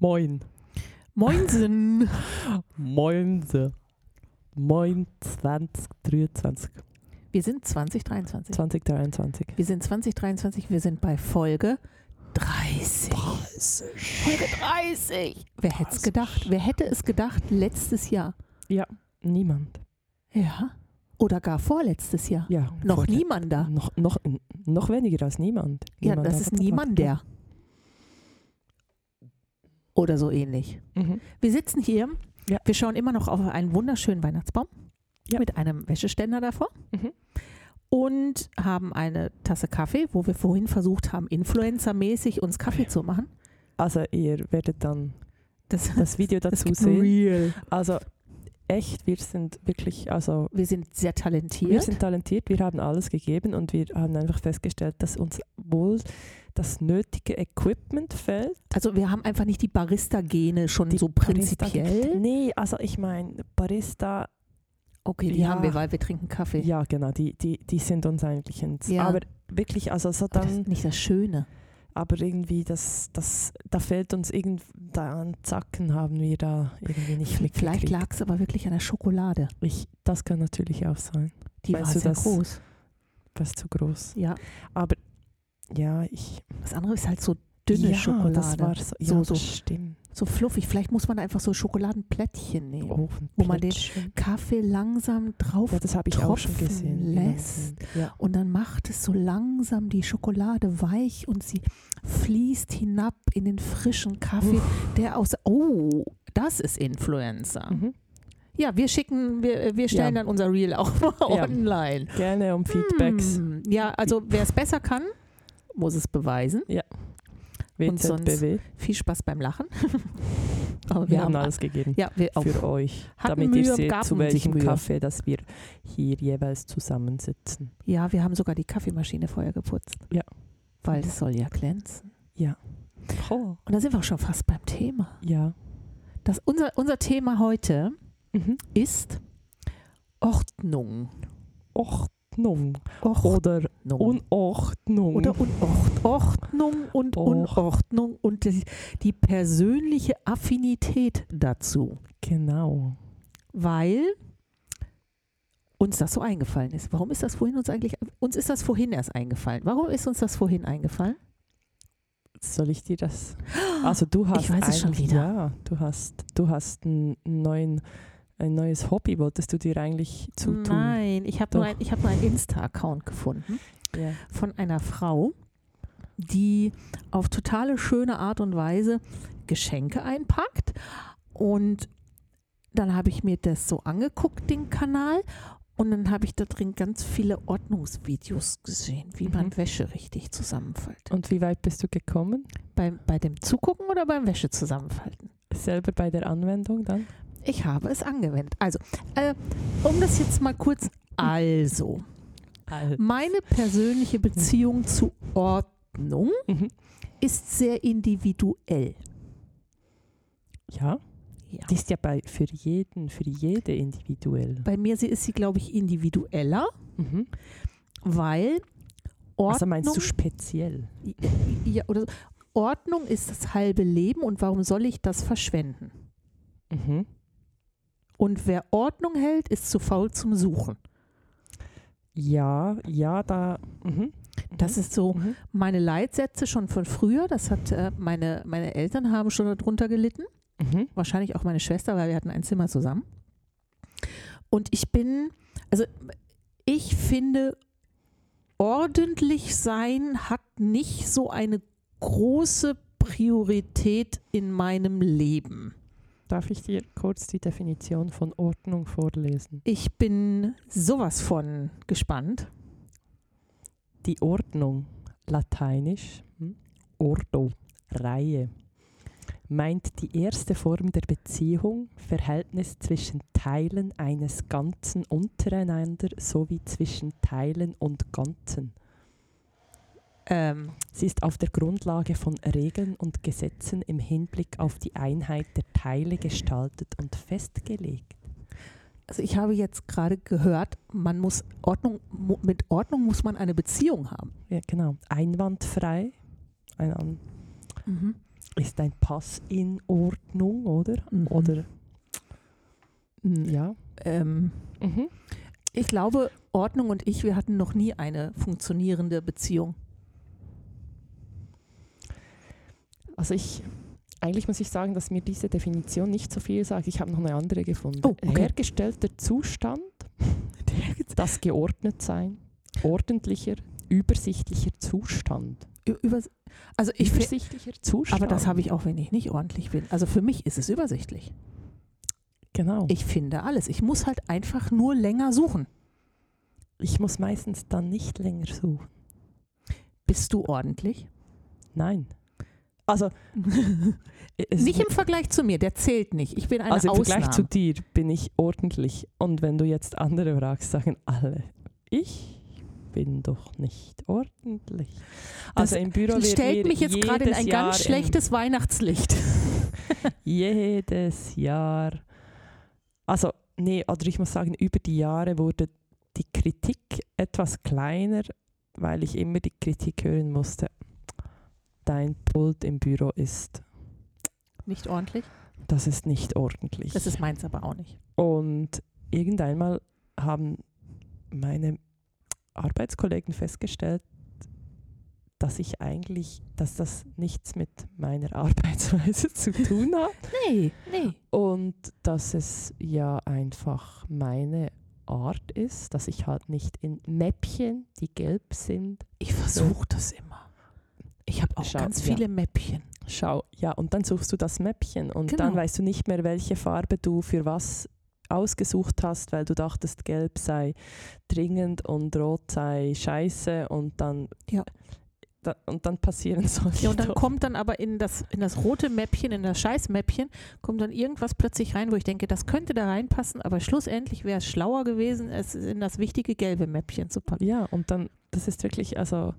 Moin. Moinsen. Moinse. Moin 2023. Wir sind 2023. 2023. Wir sind 2023, wir sind bei Folge 30. 30. Folge 30. Wer hätte es gedacht? Wer hätte es gedacht letztes Jahr? Ja, niemand. Ja. Oder gar vorletztes Jahr? Ja. Noch niemand da. Noch, noch, noch weniger als niemand. Ja, Niemand das hat ist das niemand der. Oder so ähnlich. Mhm. Wir sitzen hier, Ja. wir schauen immer noch auf einen wunderschönen Weihnachtsbaum Ja. mit einem Wäscheständer davor Mhm. und haben eine Tasse Kaffee, wo wir vorhin versucht haben, influencermäßig uns Kaffee zu machen. Also ihr werdet dann Das, das Video das dazu gibt sehen. real. Also echt, wir sind wirklich, also Wir sind sehr wir talentiert. sind talentiert, wir haben alles gegeben und wir haben einfach festgestellt, dass uns wohl das nötige Equipment fehlt. also wir haben einfach nicht die Barista-Gene schon Die so Barista- prinzipiell. Nee, also ich meine, Barista, Okay, die Ja. haben wir, weil wir trinken Kaffee. ja genau, die, die, die sind uns eigentlich ins. Ja. Aber wirklich, also so Aber das dann, ist nicht das Schöne. Aber irgendwie, das, das, da fehlt uns irgend, da an Zacken haben wir da irgendwie nicht Vielleicht mitgekriegt. lag es aber wirklich an der Schokolade. Ich, das kann natürlich auch sein. Die Meinst war sehr das? groß. Ist zu groß. Ja, Aber ja, ich. das andere ist halt so dünne ja, Schokolade. Das war so, ja, So, das so. stimmt. So fluffig. Vielleicht muss man einfach so Schokoladenplättchen nehmen. Oh, Wo man den. Kaffee langsam drauf Ja, das habe ich auch schon gesehen. lässt. Ja. und dann macht es so langsam die Schokolade weich und sie fließt hinab in den frischen Kaffee, der aus. Oh, das ist Influencer. Mhm. Ja, wir schicken, wir, wir stellen Ja. dann unser Reel auch mal Ja. online. Gerne um Feedbacks. Hm, Ja, also wer es besser kann, muss es beweisen. Und sonst-. Viel Spaß beim Lachen. Aber Wir haben alles gegeben Ja, wir für euch, damit Mühe, ihr seht, zu welchem. Kaffee, dass wir hier jeweils zusammensitzen. Ja, wir haben sogar die Kaffeemaschine vorher geputzt. Ja. Weil es soll ja glänzen. Oh. Und da sind wir auch schon fast beim Thema. Ja. Das, unser, unser Thema heute Mhm. ist Ordnung. Ordnung Ordnung. oder Unordnung. Oder Unord Ordnung und Och. Unordnung und die, die persönliche Affinität dazu. Genau. Weil uns das so eingefallen ist. Warum ist das vorhin uns eigentlich, uns ist das vorhin erst eingefallen. Warum ist uns das vorhin eingefallen? Soll ich dir das? Also du hast Ich weiß es schon wieder. Ja, du hast, du hast einen neuen, ein neues Hobby. Wolltest du dir eigentlich zutun? Nein, ich habe nur, ein, ich hab nur einen Insta-Account gefunden Ja. von einer Frau, die auf totale schöne Art und Weise Geschenke einpackt. Und dann habe ich mir das so angeguckt, den Kanal. Und dann habe ich da drin ganz viele Ordnungsvideos gesehen, wie man Mhm. Wäsche richtig zusammenfaltet. Und wie weit bist du gekommen? Beim, bei dem Zugucken oder beim Wäsche zusammenfalten? Selber bei der Anwendung dann? Ich habe es angewendet. Also, äh, um das jetzt mal kurz. Also, meine persönliche Beziehung zu Ordnung Mhm. ist sehr individuell. Ja, Ja. die ist ja bei, für jeden, für jede individuell. Bei mir sie- ist sie, glaube ich, individueller, Mhm. weil Ordnung, Also meinst du speziell? ja, oder. Ordnung ist das halbe Leben und warum soll ich das verschwenden? Mhm. Und wer Ordnung hält, ist zu faul zum Suchen. Ja, ja, da. Mhm. Das ist so Mhm. meine Leitsätze schon von früher. Das hat äh, meine, meine Eltern haben schon darunter gelitten. Mhm. Wahrscheinlich auch meine Schwester, weil wir hatten ein Zimmer zusammen. Und ich bin, also ich finde, ordentlich sein hat nicht so eine große Priorität in meinem Leben. Darf ich dir kurz die Definition von Ordnung vorlesen? Ich bin sowas von gespannt. Die Ordnung, lateinisch, hm, ordo, Reihe, meint die erste Form der Beziehung, Verhältnis zwischen Teilen eines Ganzen untereinander sowie zwischen Teilen und Ganzen. Ähm, Sie ist auf der Grundlage von Regeln und Gesetzen im Hinblick auf die Einheit der Teile gestaltet und festgelegt. also ich habe jetzt gerade gehört, man muss Ordnung, mit Ordnung muss man eine Beziehung haben. Ja, genau. Einwandfrei. Ein, an- ist dein Pass in Ordnung, oder? Mhm. Oder Mm, ja. Ähm, Mhm. ich glaube, Ordnung und ich, wir hatten noch nie eine funktionierende Beziehung. Also ich, eigentlich muss ich sagen, dass mir diese Definition nicht so viel sagt. Ich habe noch eine andere gefunden. Oh, okay. Hergestellter Zustand, das geordnet sein, ordentlicher, übersichtlicher Zustand. Ü- Über, also ich übersichtlicher Zustand. aber das habe ich auch, wenn ich nicht ordentlich bin. Also für mich ist es übersichtlich. Genau. Ich finde alles. Ich muss halt einfach nur länger suchen. ich muss meistens dann nicht länger suchen. Bist du ordentlich? Nein. Also, nicht im Vergleich zu mir, der zählt nicht. Ich bin eine also im Ausnahme. Vergleich zu dir bin ich ordentlich. Und wenn du jetzt andere fragst, sagen alle, ich bin doch nicht ordentlich. Also im Büro Das wird stellt mich jetzt gerade in ein Jahr ganz schlechtes Weihnachtslicht. jedes Jahr. Also, nee, oder ich muss sagen, über die Jahre wurde die Kritik etwas kleiner, weil ich immer die Kritik hören musste. Dein Pult im Büro ist, Nicht ordentlich? das ist nicht ordentlich. Das ist meins aber auch nicht. Und irgendeinmal haben meine Arbeitskollegen festgestellt, dass ich eigentlich, dass das nichts mit meiner Arbeitsweise zu tun hat Nee, nee. und dass es ja einfach meine Art ist, dass ich halt nicht in Mäppchen, die gelb sind, Ich versuche das immer. Ich habe auch Schau, ganz ja. viele Mäppchen. schau, ja, und dann suchst du das Mäppchen und dann Genau. weißt du nicht mehr, welche Farbe du für was ausgesucht hast, weil du dachtest, gelb sei dringend und rot sei scheiße und dann Ja. da, und dann passieren solche Ja, und dann Dinge. kommt dann aber in das, in das rote Mäppchen, in das Scheißmäppchen, kommt dann irgendwas plötzlich rein, wo ich denke, das könnte da reinpassen, aber schlussendlich wäre es schlauer gewesen, es in das wichtige gelbe Mäppchen zu packen. Ja, und dann, das ist wirklich, also,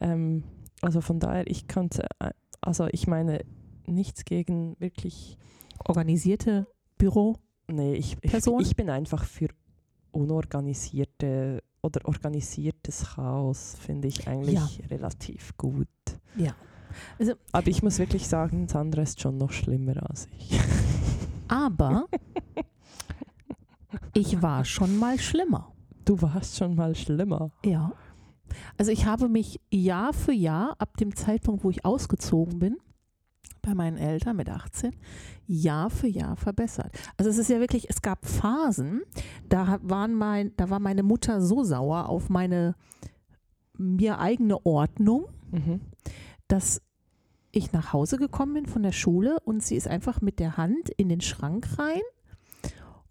ähm, also von daher, ich kannte, äh, also ich meine, nichts gegen wirklich, Organisierte Büro. nee, ich, ich, ich bin einfach für unorganisierte oder organisiertes Chaos, finde ich eigentlich Ja. relativ gut. Ja. Also- Aber ich muss wirklich sagen, Sandra ist schon noch schlimmer als ich. Aber ich war schon mal schlimmer. Du warst schon mal schlimmer. Ja. Also ich habe mich Jahr für Jahr, ab dem Zeitpunkt, wo ich ausgezogen bin, bei meinen Eltern mit 18, Jahr für Jahr verbessert. Also es ist ja wirklich, es gab Phasen, da waren mein, da war meine Mutter so sauer auf meine mir eigene Ordnung, Mhm. dass ich nach Hause gekommen bin von der Schule und sie ist einfach mit der Hand in den Schrank rein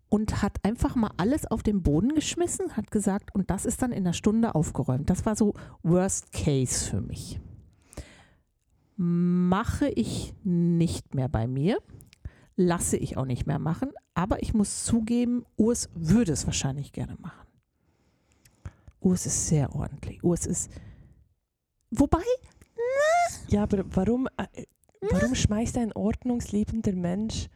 und hat einfach mal alles auf den Boden geschmissen, hat gesagt, und das ist dann in einer Stunde aufgeräumt. Das war so Worst Case für mich. Mache ich nicht mehr bei mir, lasse ich auch nicht mehr machen, aber ich muss zugeben, Urs würde es wahrscheinlich gerne machen. Urs ist sehr ordentlich. Urs ist. Wobei, Ja, aber warum, äh, warum schmeißt ein ordnungsliebender Mensch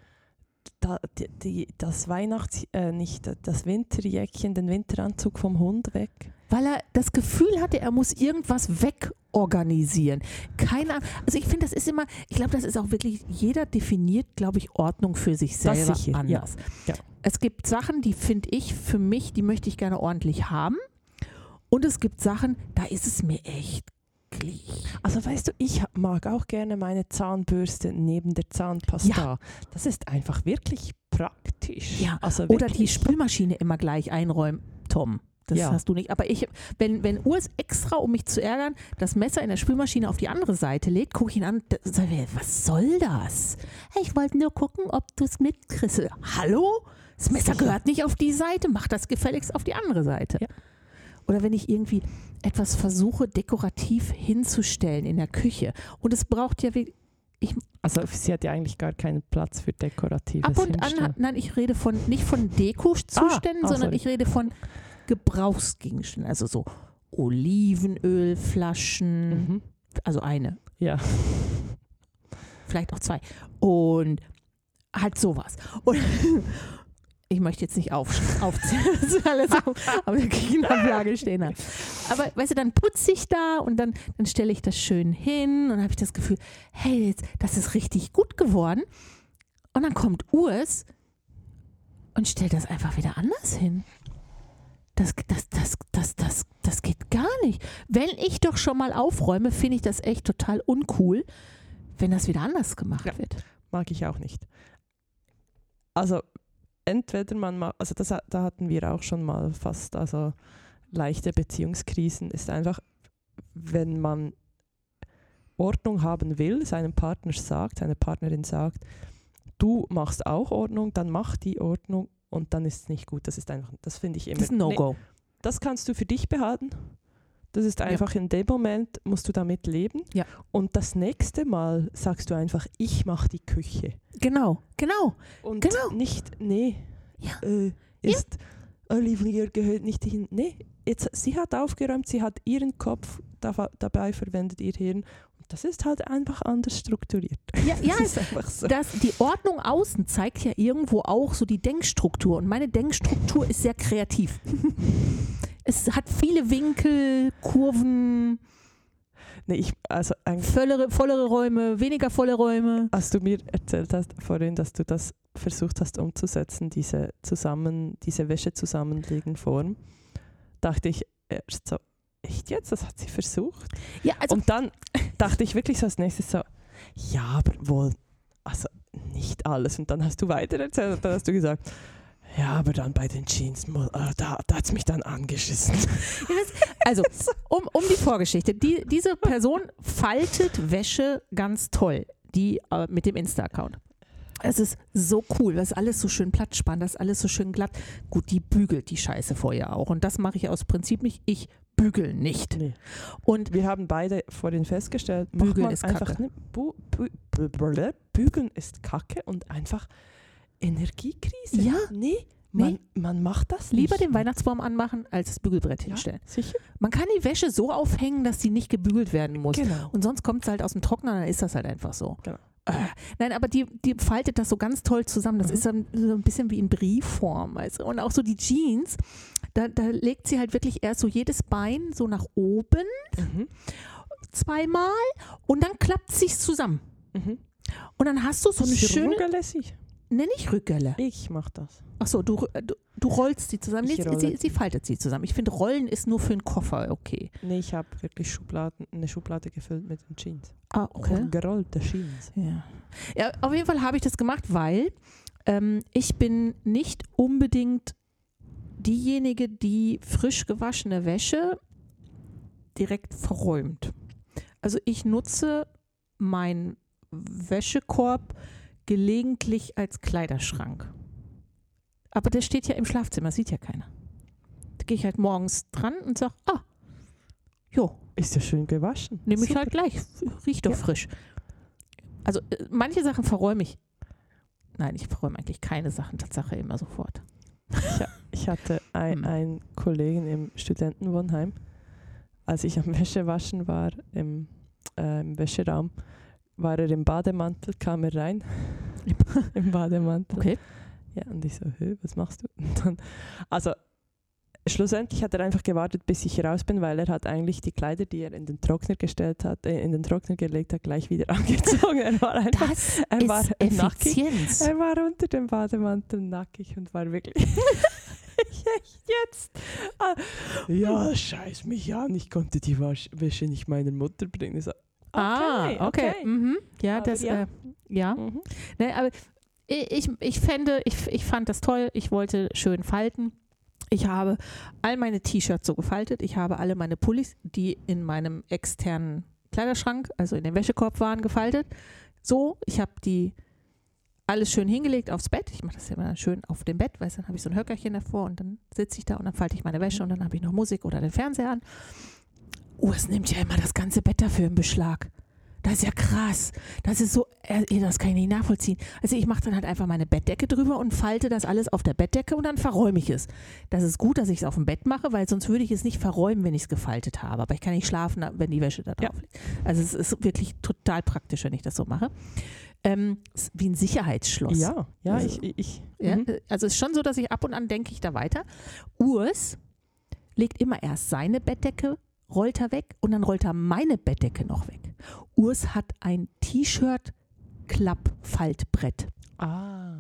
da, die, das Weihnachts-, äh, nicht das Winterjäckchen, den Winteranzug vom Hund weg? weil er das Gefühl hatte, er muss irgendwas wegorganisieren. Keine Ahnung. Also ich finde, das ist immer, ich glaube, das ist auch wirklich, jeder definiert, glaube ich, Ordnung für sich selber sicher, ja. anders. Ja. Es gibt Sachen, die finde ich für mich, die möchte ich gerne ordentlich haben. Und es gibt Sachen, da ist es mir echt gleich. Also weißt du, ich mag auch gerne meine Zahnbürste neben der Zahnpasta. Ja. Das ist einfach wirklich praktisch. Ja, Also Oder die wirklich. Spülmaschine immer gleich einräumen. Tom, das Ja. hast du nicht. Aber ich, wenn, wenn Urs extra, um mich zu ärgern, das Messer in der Spülmaschine auf die andere Seite legt, gucke ich ihn an, da- sag ich, was soll das? Hey, ich wollte nur gucken, ob du es mitkriegst. Hallo? Das Messer gehört nicht auf die Seite, mach das gefälligst auf die andere Seite. Ja. Oder wenn ich irgendwie etwas versuche, dekorativ hinzustellen in der Küche und es braucht ja wirklich, Also sie hat ja eigentlich gar keinen Platz für dekoratives Ab und an, Hinstellen. hat- nein, ich rede von nicht von Deko-Zuständen, Ah, ah, sondern sorry. ich rede von Gebrauchsgegenständen, also so Olivenölflaschen, Mhm. also eine, Ja. vielleicht auch zwei und halt sowas. Und ich möchte jetzt nicht auf, aufzählen, das ist alles auf, auf der Küchenablage stehen habe. Aber weißt du, dann putze ich da und dann, dann stelle ich das schön hin und habe ich das Gefühl, hey, jetzt, das ist richtig gut geworden. Und dann kommt Urs und stellt das einfach wieder anders hin. Das, das, das, das, das, das geht gar nicht. Wenn ich doch schon mal aufräume, finde ich das echt total uncool, wenn das wieder anders gemacht Ja. wird. Mag ich auch nicht. Also entweder man ma- also das, da hatten wir auch schon mal fast, also leichte Beziehungskrisen ist einfach, wenn man Ordnung haben will, seinem Partner sagt, seine Partnerin sagt, du machst auch Ordnung, dann mach die Ordnung und dann ist es nicht gut. Das ist einfach, das finde ich immer. Das ist ein Nee, No-Go. das kannst du für dich behalten. Das ist einfach in dem Moment, musst du damit leben. Ja. Und das nächste Mal sagst du einfach, ich mache die Küche. Genau, genau. Und Genau. nicht, nee, Ja. äh, ist Olivia gehört nicht hin. Nee, jetzt, sie hat aufgeräumt, sie hat ihren Kopf da, dabei verwendet, ihr Hirn. Und das ist halt einfach anders strukturiert. Ja, ja das ist einfach so. das, die Ordnung außen zeigt ja irgendwo auch so die Denkstruktur. Und meine Denkstruktur ist sehr kreativ. es hat viele Winkel, Kurven, Nee, ich, also vollere, vollere Räume, weniger volle Räume. als du mir erzählt hast vorhin, dass du das versucht hast umzusetzen, diese zusammen, diese Wäsche zusammenlegen Form, dachte ich erst so, echt jetzt, das hat sie versucht? Ja, also Und dann dachte ich wirklich so als nächstes so, ja, aber wohl, also nicht alles. Und dann hast du weiter erzählt und dann hast du gesagt, ja, aber dann bei den Jeans, äh, da, da hat es mich dann angeschissen. Also, um, um die Vorgeschichte. Die, diese Person faltet Wäsche ganz toll, die äh, mit dem Insta-Account. Es ist so cool, das ist alles so schön plattspann, das ist alles so schön glatt. Gut, die bügelt die Scheiße vorher auch. Und das mache ich aus Prinzip nicht. Ich bügel nicht. Nee. Und Wir haben beide vorhin festgestellt, Bügeln ist Kacke. bu, bügeln ist Kacke und einfach Energiekrise. Ja. Nee, man, man macht das lieber nicht. den Weihnachtsbaum anmachen, als das Bügelbrett ja, hinstellen. sicher. Man kann die Wäsche so aufhängen, dass sie nicht gebügelt werden muss. Genau. Und sonst kommt es halt aus dem Trockner, dann ist das halt einfach so. Genau. Äh, nein, aber die, die faltet das so ganz toll zusammen. Das Mhm. ist dann so ein bisschen wie in Briefform. Du? Und auch so die Jeans, da, da legt sie halt wirklich erst so jedes Bein so nach oben Mhm. zweimal und dann klappt sich's zusammen. Mhm. Und dann hast du so eine schöne, Rugelässig. Nenn ich Rückgelle. Ich mach das. Achso, du, du, du rollst sie zusammen. Nee, rolle. sie, sie faltet sie zusammen. Ich finde, Rollen ist nur für einen Koffer okay. Nee, ich habe wirklich Schubladen, eine Schublade gefüllt mit den Jeans. Ah, Gerollte Jeans. Ja. ja, auf jeden Fall habe ich das gemacht, weil ähm, ich bin nicht unbedingt diejenige, die frisch gewaschene Wäsche direkt verräumt. Also ich nutze meinen Wäschekorb gelegentlich als Kleiderschrank. Aber der steht ja im Schlafzimmer, sieht ja keiner. Da gehe ich halt morgens dran und sage, ah, jo, Ist ja schön gewaschen. Nehme ich halt gleich. Riecht doch Ja. frisch. Also äh, manche Sachen verräume ich. Nein, ich verräume eigentlich keine Sachen, Tatsache immer sofort. Ich hatte ein, Hm. einen Kollegen im Studentenwohnheim, als ich am Wäschewaschen war, im, äh, im Wäscheraum, war er im Bademantel, kam er rein. Im Bademantel. Okay. Ja, und ich so, Hö, was machst du? Und dann, also schlussendlich hat er einfach gewartet, bis ich raus bin, weil er hat eigentlich die Kleider, die er in den Trockner gestellt hat, äh, in den Trockner gelegt hat, gleich wieder angezogen. Er war einfach, Das er war nackig. Er war unter dem Bademantel nackig und war wirklich. Echt jetzt? Ah, ja, scheiß mich an. Ich konnte die Wasch Wäsche nicht meiner Mutter bringen. Ich So, okay, ah, okay. Mhm. Ja, Aber das, ja. Äh, ja. Mhm. Ne, aber ich, ich, ich fände, ich, ich fand das toll. Ich wollte schön falten. Ich habe all meine T-Shirts so gefaltet. Ich habe alle meine Pullis, die in meinem externen Kleiderschrank, also in dem Wäschekorb waren, gefaltet. So, ich habe die alles schön hingelegt aufs Bett. Ich mache das ja immer schön auf dem Bett, weil dann habe ich so ein Höckerchen davor und dann sitze ich da und dann falte ich meine Wäsche und dann habe ich noch Musik oder den Fernseher an. Oh, es nimmt ja immer das ganze Bett dafür in Beschlag. Das ist ja krass. Das ist so, äh, das kann ich nicht nachvollziehen. Also ich mache dann halt einfach meine Bettdecke drüber und falte das alles auf der Bettdecke und dann verräume ich es. Das ist gut, dass ich es auf dem Bett mache, weil sonst würde ich es nicht verräumen, wenn ich es gefaltet habe. Aber ich kann nicht schlafen, wenn die Wäsche da drauf Ja. liegt. Also es ist wirklich total praktisch, wenn ich das so mache. Ähm, wie ein Sicherheitsschloss. Ja, ja, Also, ich, ich, ich Ja, mhm. Also es ist schon so, dass ich ab und an denke ich da weiter. Urs legt immer erst seine Bettdecke, rollt er weg und dann rollt er meine Bettdecke noch weg. Urs hat ein T-Shirt-Klappfaltbrett. Ah.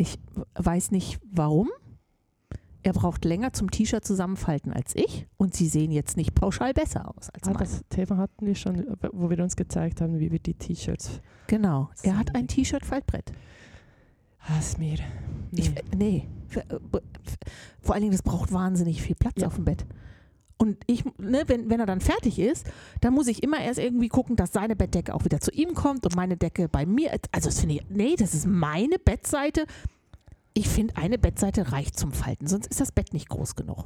Ich w- weiß nicht warum. Er braucht länger zum T-Shirt zusammenfalten als ich und sie sehen jetzt nicht pauschal besser aus als ah, meine. das Thema hatten wir schon, wo wir uns gezeigt haben, wie wir die T-Shirts. Genau. Er hat ein. T-Shirt-Faltbrett. Hass mir. Ich, Nee. nee. F- äh, Vor allen Dingen, das braucht wahnsinnig viel Platz Ja. auf dem Bett. Und ich, ne, wenn, wenn er dann fertig ist, dann muss ich immer erst irgendwie gucken, dass seine Bettdecke auch wieder zu ihm kommt und meine Decke bei mir. Also das finde ich, nee, das ist meine Bettseite. Ich finde, eine Bettseite reicht zum Falten, sonst ist das Bett nicht groß genug.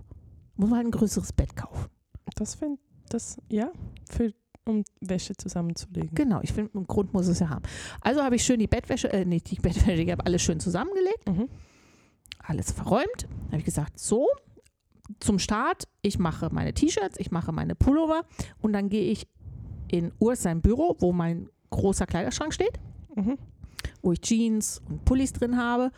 Muss man halt ein größeres Bett kaufen. Das finde das, ja, für, um Wäsche zusammenzulegen. Genau, ich finde, einen Grund muss es ja haben. Also habe ich schön die Bettwäsche, äh, nicht die Bettwäsche, ich habe alles schön zusammengelegt. Mhm. alles verräumt. habe ich gesagt, so, zum Start, ich mache meine T-Shirts, ich mache meine Pullover und dann gehe ich in Urs sein Büro, wo mein großer Kleiderschrank steht, Mhm. wo ich Jeans und Pullis drin habe.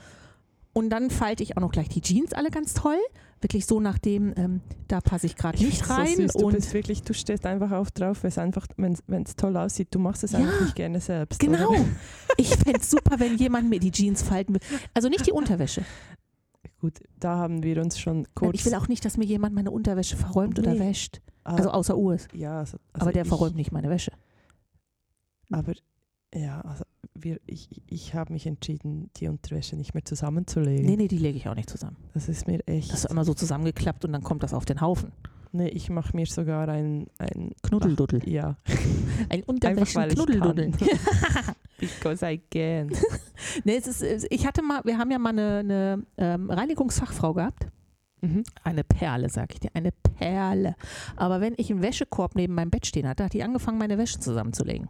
Und dann falte ich auch noch gleich die Jeans alle ganz toll. Wirklich so nach dem, ähm, da passe ich gerade Ich nicht rein. So süß. Du und bist wirklich, du stehst einfach auf drauf, wenn einfach, wenn es toll aussieht, du machst es Ja. einfach nicht gerne selbst. genau. Oder? Ich fände es super, wenn jemand mir die Jeans falten will. Also nicht die Unterwäsche. Gut, da haben wir uns schon kurz. Ich will auch nicht, dass mir jemand meine Unterwäsche verräumt oder Nee. wäscht. Ah, Also außer Urs. ja, also, also Aber der ich, verräumt nicht meine Wäsche. Aber ja, also wir, ich, ich habe mich entschieden, die Unterwäsche nicht mehr zusammenzulegen. Nee, nee, die lege ich auch nicht zusammen. Das ist mir echt. Das ist immer so zusammengeklappt und dann kommt das auf den Haufen. nee, ich mache mir sogar ein, ein Knuddelduddel. Ach, ja, Ein einfach Because I can. nee, es ist, ich hatte mal, wir haben ja mal eine, eine ähm, Reinigungsfachfrau gehabt. Mhm. Eine Perle, sag ich dir, eine Perle. Aber wenn ich einen Wäschekorb neben meinem Bett stehen hatte, hat die angefangen, meine Wäsche zusammenzulegen.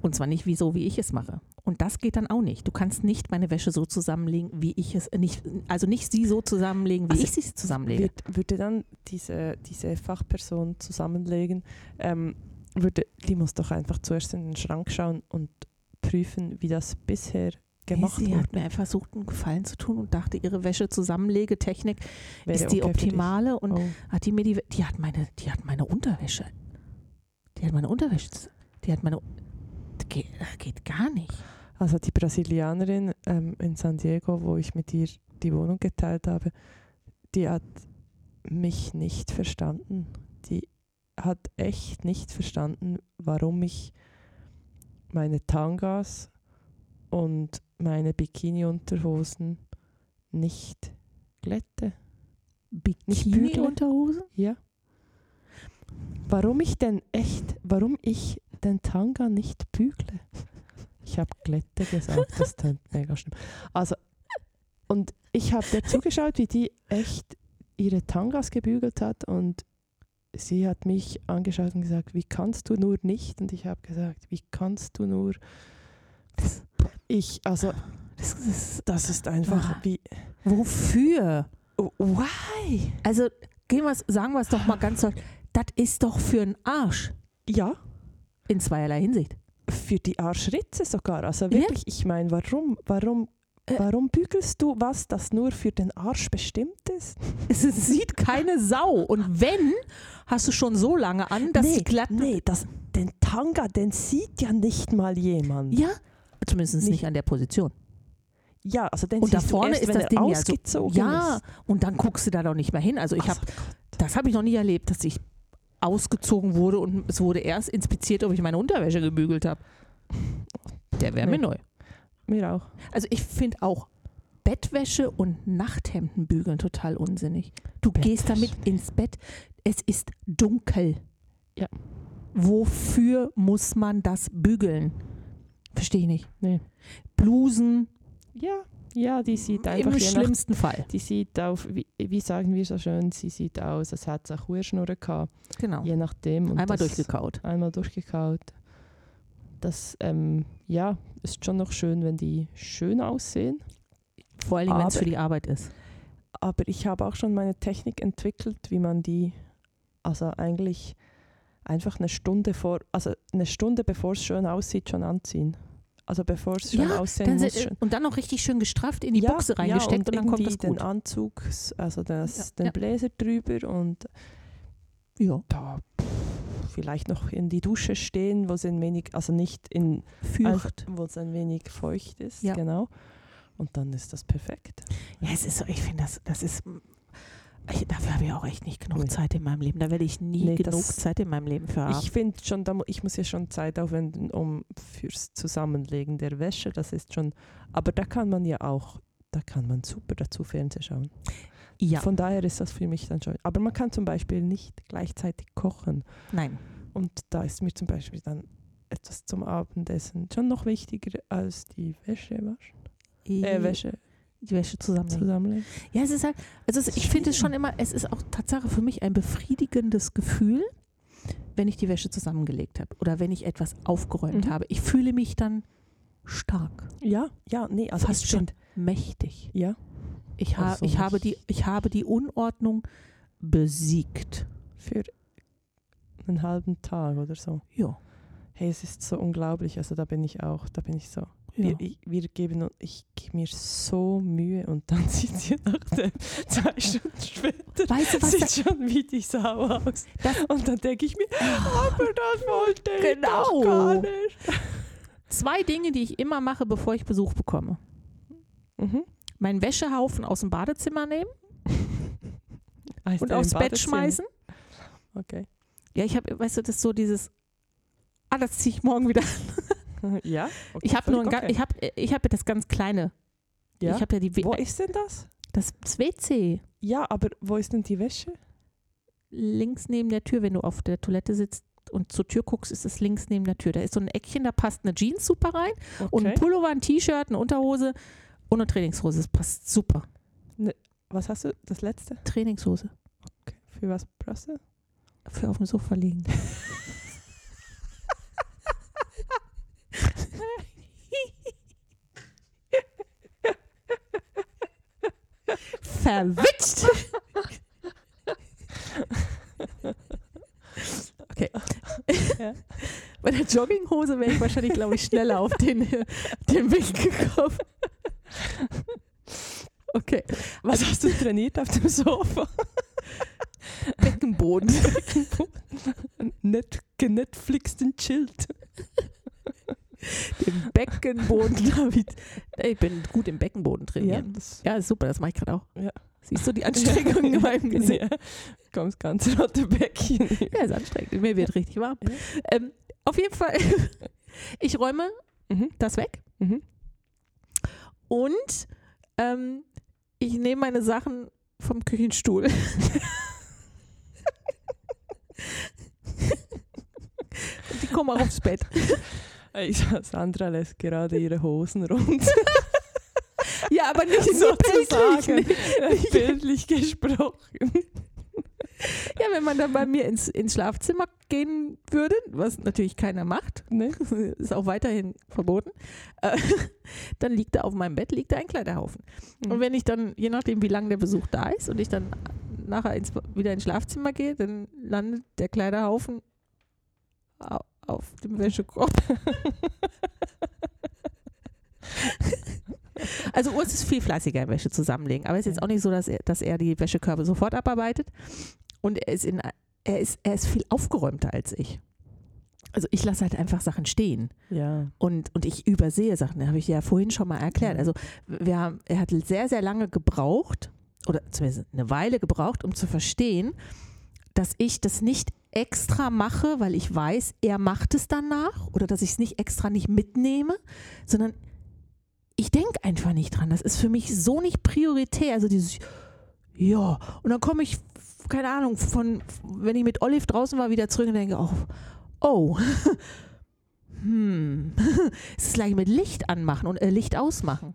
Und zwar nicht wie so, wie ich es mache. Und das geht dann auch nicht. Du kannst nicht meine Wäsche so zusammenlegen, wie ich es nicht, also nicht sie so zusammenlegen, wie Also ich sie zusammenlege. Wird, würde dann diese, diese Fachperson zusammenlegen, ähm, würde, die muss doch einfach zuerst in den Schrank schauen und prüfen, wie das bisher gemacht sie wurde. hat mir einfach versucht, einen Gefallen zu tun und dachte, ihre Wäsche Zusammenlegetechnik Wäre ist die okay optimale und Oh. hat die mir die, die hat meine, die hat meine Unterwäsche. Die hat meine Unterwäsche. Die hat meine. Das geht, geht gar nicht. Also die Brasilianerin ähm, in San Diego, wo ich mit ihr die Wohnung geteilt habe, die hat mich nicht verstanden. Die hat echt nicht verstanden, warum ich meine Tangas und meine Bikini-Unterhosen nicht glätte. Nicht bügle. Bikini-Unterhose? Ja. Warum ich denn echt, warum ich den Tanga nicht bügle? Ich habe Glätte gesagt, das klingt mega schlimm. Also, und ich habe dir zugeschaut, wie die echt ihre Tangas gebügelt hat und sie hat mich angeschaut und gesagt, wie kannst du nur nicht? Und ich habe gesagt, wie kannst du nur? Ich, also, das, ist einfach wie, wofür? why? Also, gehen wir's, sagen wir es doch mal ganz deutlich. Das ist doch für einen Arsch. Ja, In zweierlei Hinsicht. für die Arschritze sogar. Also Ja. wirklich, ich meine, warum, warum. Warum bügelst du was, das nur für den Arsch bestimmt ist? Es sieht keine Sau. Und wenn, hast du schon so lange an, dass sie glatt. nee das, den Tanga, den sieht ja nicht mal jemand. Ja, zumindest nicht, Nicht- an der Position. Ja, also den Und da vorne erst, ist das Ding ja so- ausgezogen Ja, und dann guckst du da doch nicht mehr hin. Also ich habe, das habe ich noch nie erlebt, dass ich ausgezogen wurde und es wurde erst inspiziert, ob ich meine Unterwäsche gebügelt habe. Der wäre mir Nee. neu. Mir auch. Also ich finde auch Bettwäsche und Nachthemden bügeln total unsinnig. Du gehst damit Bettwäsche. ins Bett, es ist dunkel. Ja. Wofür muss man das bügeln? Verstehe ich nicht. Nee. Blusen, Ja, Ja, die sieht einfach Im je nach, schlimmsten Fall. die sieht auf, wie, wie sagen wir so schön, sie sieht aus, als hätte sie eine Kuhschnurre gehabt, Genau. je nachdem. Und Einmal durchgekaut. Einmal durchgekaut. Das, ähm, ja, ist schon noch schön, wenn die schön aussehen. Vor allem, wenn es für die Arbeit ist. Aber ich habe auch schon meine Technik entwickelt, wie man die, also eigentlich einfach eine Stunde vor, also eine Stunde bevor es schön aussieht, schon anziehen. Also bevor es schon Ja, aussehen Dann muss. Schon. und dann noch richtig schön gestrafft in die ja, Buchse reingesteckt und, ja, dann kommt das gut. den Anzug, also das, Ja, den ja. Bläser drüber und Ja. da pff, vielleicht noch in die Dusche stehen, wo es ein wenig, also nicht in, Fürcht. wo es ein wenig feucht ist, Ja. genau. Und dann ist das perfekt. Ja, es ist so, ich finde, das, das ist. Ich, dafür habe ich auch echt nicht genug. Zeit in meinem Leben. Da werde ich nie Nee, genug Zeit in meinem Leben für haben. Ich finde schon, da, ich muss ja schon Zeit aufwenden, um fürs Zusammenlegen der Wäsche. Das ist schon, aber da kann man ja auch, da kann man super dazu Fernsehen schauen. Ja, Von daher ist das für mich dann schon. Aber man kann zum Beispiel nicht gleichzeitig kochen. nein. Und da ist mir zum Beispiel dann etwas zum Abendessen schon noch wichtiger als die Wäsche waschen. Äh, Wäsche Die Wäsche zusammenlegen. zusammenlegen. Ja, es ist halt, also es, ich finde es schon immer, es ist auch Tatsache für mich ein befriedigendes Gefühl, wenn ich die Wäsche zusammengelegt habe oder wenn ich etwas aufgeräumt Mhm. habe. Ich fühle mich dann stark, Ja, ja, nee, also fast schon mächtig. Ja, Ich, ha Also ich, habe die, ich habe die Unordnung besiegt. für einen halben Tag oder so. Ja. Hey, es ist so unglaublich. Also da bin ich auch, da bin ich so. ja. Wir, ich, wir geben, ich gebe mir so Mühe und dann sieht sie nach dem zwei Stunden später Weißt du, was sieht schon wie die Sau aus. Das- und dann denke ich mir, aber das wollte ich Genau. doch gar nicht. Zwei Dinge, die ich immer mache, bevor ich Besuch bekomme. Mhm. Meinen Wäschehaufen aus dem Badezimmer nehmen und aufs Bett schmeißen. Okay. Ja, ich habe, weißt du, das ist so dieses, ah, das ziehe ich morgen wieder. Ja. Okay, Ich habe nur ein, ga- ich habe, ich habe das ganz kleine. Ja. Ich habe ja die, W- Wo ist denn das? das, das WC Ja, aber wo ist denn die Wäsche? links neben der Tür, wenn du auf der Toilette sitzt und zur Tür guckst, ist es links neben der Tür. Da ist so ein Eckchen, da passt eine Jeans super rein und ein Okay. Pullover, ein T-Shirt, eine Unterhose eine Trainingshose. Das passt super. Was hast du? Das letzte? Trainingshose Okay. Für was brauchst du? für auf dem Sofa liegen. Verwitscht! Okay. Ja. Bei der Jogginghose wäre ich wahrscheinlich, glaube ich, schneller auf den, den Weg gekommen. Okay. Was hast du trainiert auf dem Sofa? Beckenboden. Net, genetflixt und chillt. Den Beckenboden habe ich. Bin gut im Beckenboden trainieren. Ja, ist super, das mache ich gerade auch. Ja. Siehst du die Anstrengung in meinem Gesicht? Ja. Kommst ganz rote Bäckchen. Ja, ist anstrengend. Mir wird richtig warm. Ja. Ähm, auf jeden Fall, ich räume Mhm. das weg Mhm. Und ähm, ich nehme meine Sachen vom Küchenstuhl. und die kommen auch aufs Bett. Sandra lässt gerade ihre Hosen rund. Ja, aber nicht Sozusagen. bildlich. Bildlich gesprochen. Ja, wenn man dann bei mir ins, ins Schlafzimmer gehen würde, was natürlich keiner macht, Ne? ist auch weiterhin verboten, äh, dann liegt da auf meinem Bett liegt da ein Kleiderhaufen. Mhm. Und wenn ich dann, je nachdem wie lange der Besuch da ist und ich dann nachher ins, wieder ins Schlafzimmer gehe, dann landet der Kleiderhaufen au- auf dem Wäschekorb. Also Urs ist viel fleißiger im Wäsche zusammenlegen, aber es ist jetzt auch nicht so, dass er, dass er die Wäschekörbe sofort abarbeitet. Und er ist, in, er, ist, er ist viel aufgeräumter als ich. Also ich lasse halt einfach Sachen stehen Ja. und, und ich übersehe Sachen. Das habe ich ja vorhin schon mal erklärt. Mhm. Also wir haben, er hat sehr, sehr lange gebraucht, oder zumindest eine Weile gebraucht, um zu verstehen, dass ich das nicht extra mache, weil ich weiß, er macht es danach oder dass ich es nicht extra nicht mitnehme, sondern ich denke einfach nicht dran. Das ist für mich so nicht prioritär. Also dieses, ja, und dann komme ich, keine Ahnung, von, wenn ich mit Olive draußen war, wieder zurück und denke, oh, oh, hm, es ist gleich mit Licht anmachen und äh, Licht ausmachen.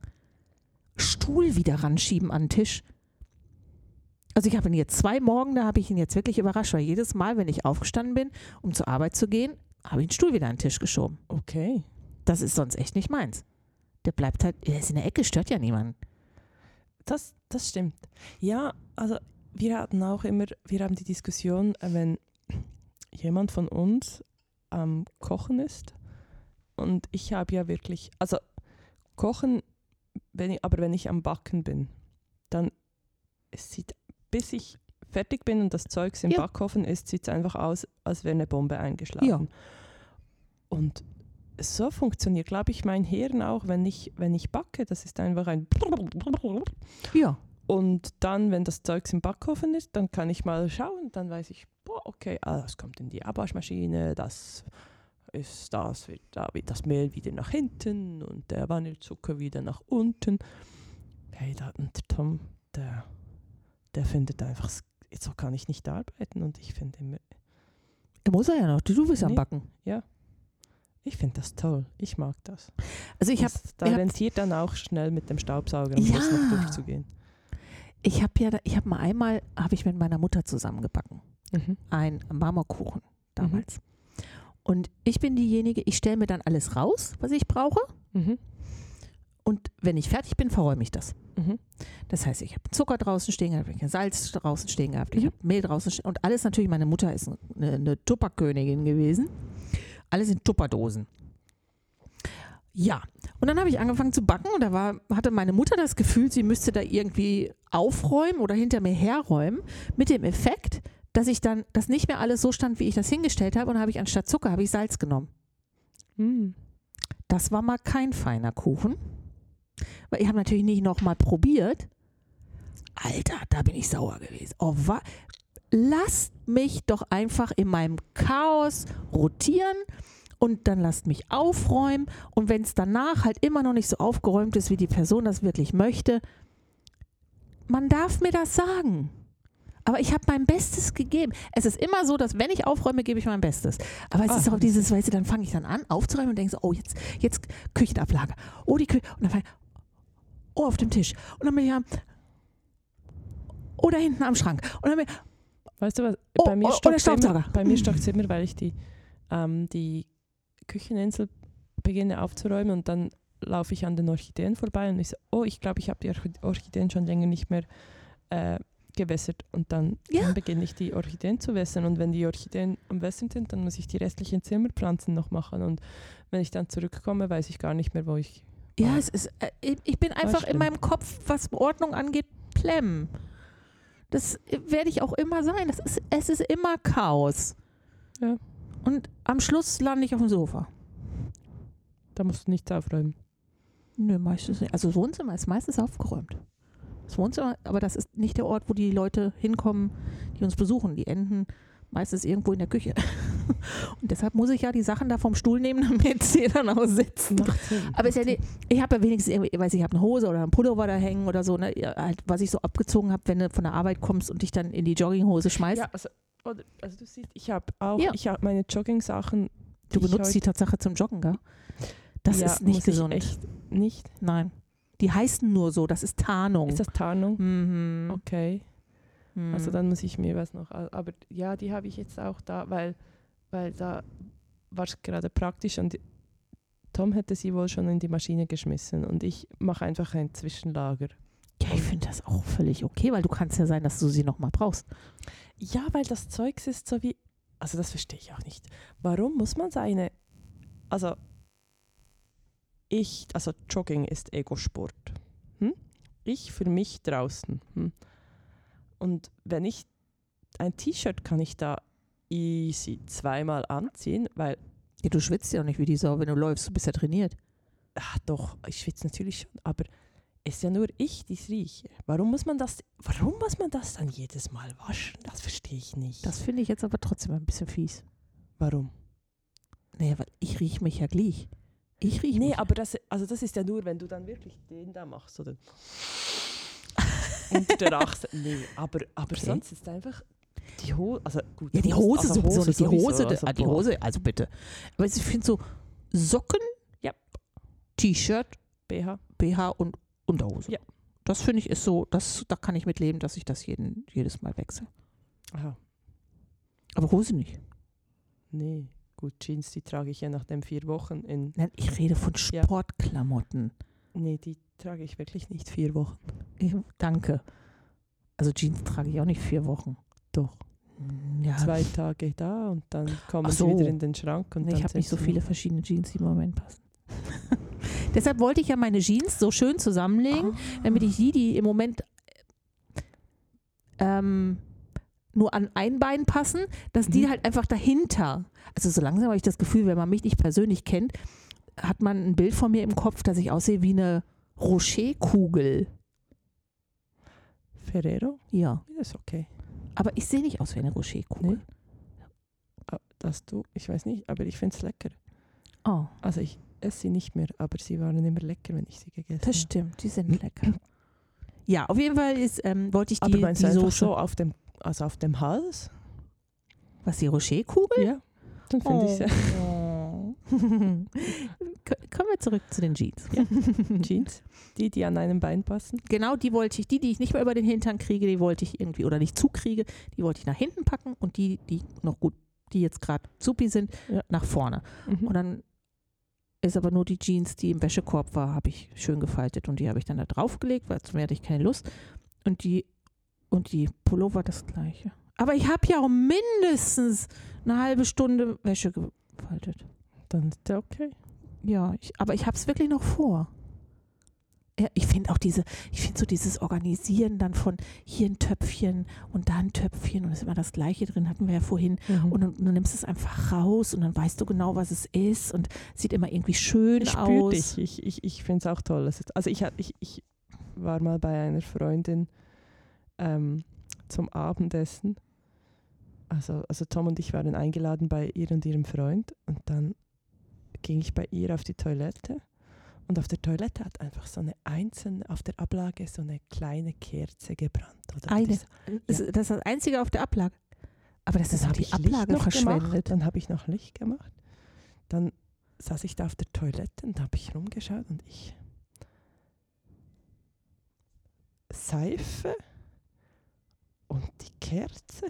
Stuhl wieder ranschieben an den Tisch. Also ich habe ihn jetzt zwei Morgen, da habe ich ihn jetzt wirklich überrascht, weil jedes Mal, wenn ich aufgestanden bin, um zur Arbeit zu gehen, habe ich den Stuhl wieder an den Tisch geschoben. Okay. Das ist sonst echt nicht meins. Der bleibt halt, der ist in der Ecke, stört ja niemanden. Das, das stimmt. Ja, also wir hatten auch immer, wir haben die Diskussion, äh, wenn jemand von uns am Kochen ist und ich habe ja wirklich, also Kochen, wenn ich, aber wenn ich am Backen bin, dann es sieht, bis ich fertig bin und das Zeugs im Ja. Backofen ist, sieht es einfach aus, als wäre eine Bombe eingeschlagen. Ja. Und so funktioniert, glaube ich, mein Hirn auch, wenn ich, wenn ich backe. Das ist einfach ein Ja. Und dann, wenn das Zeugs im Backofen ist, dann kann ich mal schauen, dann weiß ich, boah, okay, ah, das kommt in die Abwaschmaschine, das ist das, wird da wird das Mehl wieder nach hinten und der Vanillezucker wieder nach unten. Hey, da, und Tom, der, der findet einfach, so kann ich nicht arbeiten und ich finde immer, Muss er ja noch. Du, bist am Nee. Backen. ich finde das toll, ich mag das. Also ich habe da hab- rentiert dann auch schnell mit dem Staubsauger, um das noch Ja. durchzugehen. Ich hab ja, ich habe mal einmal, habe ich mit meiner Mutter zusammengebacken. Mhm. Ein Marmorkuchen damals. Und ich bin diejenige, ich stelle mir dann alles raus, was ich brauche. Mhm. Und wenn ich fertig bin, verräume ich das. Mhm. Das heißt, ich habe Zucker draußen stehen gehabt, ich habe Salz draußen stehen gehabt, ich Mhm. habe Mehl draußen stehen und alles natürlich, meine Mutter ist eine, eine Tupperkönigin gewesen. Alles in Tupperdosen. Ja, und dann habe ich angefangen zu backen und da war, hatte meine Mutter das Gefühl, sie müsste da irgendwie aufräumen oder hinter mir herräumen mit dem Effekt, dass ich dann, dass nicht mehr alles so stand, wie ich das hingestellt habe und habe ich anstatt Zucker, habe ich Salz genommen. Mhm. Das war mal kein feiner Kuchen. Weil ich habe natürlich nicht nochmal probiert. Alter, da bin ich sauer gewesen. Oh, wa lasst mich doch einfach in meinem Chaos rotieren und dann lasst mich aufräumen. Und wenn es danach halt immer noch nicht so aufgeräumt ist, wie die Person das wirklich möchte, man darf mir das sagen. Aber ich habe mein Bestes gegeben. Es ist immer so, dass wenn ich aufräume, gebe ich mein Bestes. Aber es Ah, ist auch dieses, weißt du, dann fange ich dann an aufzuräumen und denke so, oh, jetzt, jetzt Küchenablage. Oh, die Küche. Und dann fange ich, oh, auf dem Tisch. Und dann bin ich am, oh, da hinten am Schrank. Und dann bin ich, Weißt du was? Oh, bei mir oh, oder stockt's immer, Staubsauger. bei mir stockt's immer, weil ich die, ähm, die Kücheninsel beginne aufzuräumen und dann laufe ich an den Orchideen vorbei und ich so, oh, ich glaube, ich habe die Orchi- Orchideen schon länger nicht mehr äh, gewässert. Und dann, Ja. dann beginne ich die Orchideen zu wässern. Und wenn die Orchideen am Wässern sind, dann muss ich die restlichen Zimmerpflanzen noch machen. Und wenn ich dann zurückkomme, weiß ich gar nicht mehr, wo ich. ja, war. es ist, äh, ich bin einfach in meinem Kopf, was Ordnung angeht, Plemm. Das werde ich auch immer sein. Das ist, es ist immer Chaos. Ja. Und am Schluss lande ich auf dem Sofa. Da musst du nichts aufräumen. Nö, meistens nicht. Also das Wohnzimmer ist meistens aufgeräumt. Das Wohnzimmer, aber das ist nicht der Ort, wo die Leute hinkommen, die uns besuchen. Die enden meistens irgendwo in der Küche. Und deshalb muss ich ja die Sachen da vom Stuhl nehmen, damit sie dann auch sitzen. Aber ja nicht, ich habe ja wenigstens irgendwie, ich weiß ich habe eine Hose oder einen Pullover da hängen oder so, ne, halt, was ich so abgezogen habe, wenn du von der Arbeit kommst und dich dann in die Jogginghose schmeißt. Ja, also, oder, also du siehst, ich habe auch, Ja. ich habe meine Jogging-Sachen. du benutzt die Tatsache zum Joggen, gell? Das ja, ist nicht gesund. Echt nicht. Nein. Die heißen nur so, das ist Tarnung. Ist das Tarnung? mhm. Okay. Also Mhm. dann muss ich mir was noch. Aber ja, die habe ich jetzt auch da, weil, weil da war es gerade praktisch und Tom hätte sie wohl schon in die Maschine geschmissen und ich mache einfach ein Zwischenlager. Ja, ich finde das auch völlig okay, weil du kannst ja sein, dass du sie nochmal brauchst. Ja, weil das Zeugs ist so wie. Also das verstehe ich auch nicht. Warum muss man seine. Also ich, also Jogging ist Ego-Sport. Hm? Ich für mich draußen. Hm? Und wenn ich ein T-Shirt kann ich da easy zweimal anziehen, weil, Ja, du schwitzt ja auch nicht wie die Sau, wenn du läufst, du bist ja trainiert. ah, doch, ich schwitze natürlich schon, aber ist ja nur ich, die es rieche. Warum muss man das, warum muss man das dann jedes Mal waschen? Das verstehe ich nicht. Das finde ich jetzt aber trotzdem ein bisschen fies. warum? Naja, weil ich rieche mich ja gleich. Ich rieche Nee, mich. aber das, also das ist ja nur, wenn du dann wirklich den da machst, oder? Unter der Achse. Nee, aber, aber Okay. sonst ist einfach die Hose, also gut. Ja, die Hose- Hose also sowieso. Die sowieso, Hose, also die. Hose, also bitte. Aber ich finde so Socken, Ja. T-Shirt, BH. BH und Unterhose. Ja. Das finde ich ist so, das, da kann ich mit leben, dass ich das jeden, jedes Mal wechsle. Aha. Aber Hose nicht. Nee, gut, Jeans, die trage ich ja nach den vier Wochen in. Nein, ich rede von Ja. Sportklamotten. Nee, die trage ich wirklich nicht vier Wochen. Ich, danke. Also Jeans trage ich auch nicht vier Wochen. Doch. Ja, Zwei Tage da und dann kommen so. sie wieder in den Schrank. Und nee, ich habe nicht so viele verschiedene Jeans, die im Moment passen. Deshalb wollte ich ja meine Jeans so schön zusammenlegen, Ah. damit ich die, die im Moment ähm, nur an ein Bein passen, dass die Mhm. halt einfach dahinter. Also so langsam habe ich das Gefühl, wenn man mich nicht persönlich kennt, hat man ein Bild von mir im Kopf, dass ich aussehe wie eine Rocherkugel. Ferrero? Ja, Das ist okay. aber ich sehe nicht aus wie eine Rocherkugel. Nee. Ah, Das du, ich weiß nicht, aber ich finde es lecker. Oh, Also ich esse sie nicht mehr, aber sie waren immer lecker, wenn ich sie gegessen das habe. stimmt, die sind lecker. Ja, auf jeden Fall ist, ähm, wollte ich die, Aber meinst die Soße. so auf dem, also auf dem Hals? Was, die Rocherkugel? Ja. Dann finde ich sie. Oh. Kommen wir zurück zu den Jeans. Jeans, die, die an einem Bein passen. Genau, die wollte ich, die, die ich nicht mehr über den Hintern kriege, die wollte ich irgendwie, oder nicht zukriege, die wollte ich nach hinten packen und die, die noch gut, die jetzt gerade supi sind, Ja. nach vorne. Mhm. Und dann ist aber nur die Jeans, die im Wäschekorb war, habe ich schön gefaltet und die habe ich dann da draufgelegt, weil zum hatte ich keine Lust. Und die, und die Pullover das gleiche. Aber ich habe ja auch mindestens eine halbe Stunde Wäsche gefaltet. Dann ist der okay. Ja, ich, aber ich habe es wirklich noch vor. Ja, ich finde auch diese, ich finde so dieses Organisieren dann von hier ein Töpfchen und da ein Töpfchen und es ist immer das Gleiche drin, hatten wir ja vorhin. Mhm. Und dann, dann nimmst du es einfach raus und dann weißt du genau, was es ist und sieht immer irgendwie schön ich aus. dich. Ich, ich, ich finde es auch toll. Also ich, ich, ich war mal bei einer Freundin ähm, zum Abendessen. Also, also Tom und ich waren eingeladen bei ihr und ihrem Freund. Und dann ging ich bei ihr auf die Toilette. Und auf der Toilette hat einfach so eine einzelne, auf der Ablage so eine kleine Kerze gebrannt. Oder Eine. Das das ist das Einzige auf der Ablage. Aber das ist doch habe die Ablage noch gemacht. verschwendet. Dann habe ich noch Licht gemacht. Dann saß ich da auf der Toilette und habe ich rumgeschaut und ich Seife und die Kerze?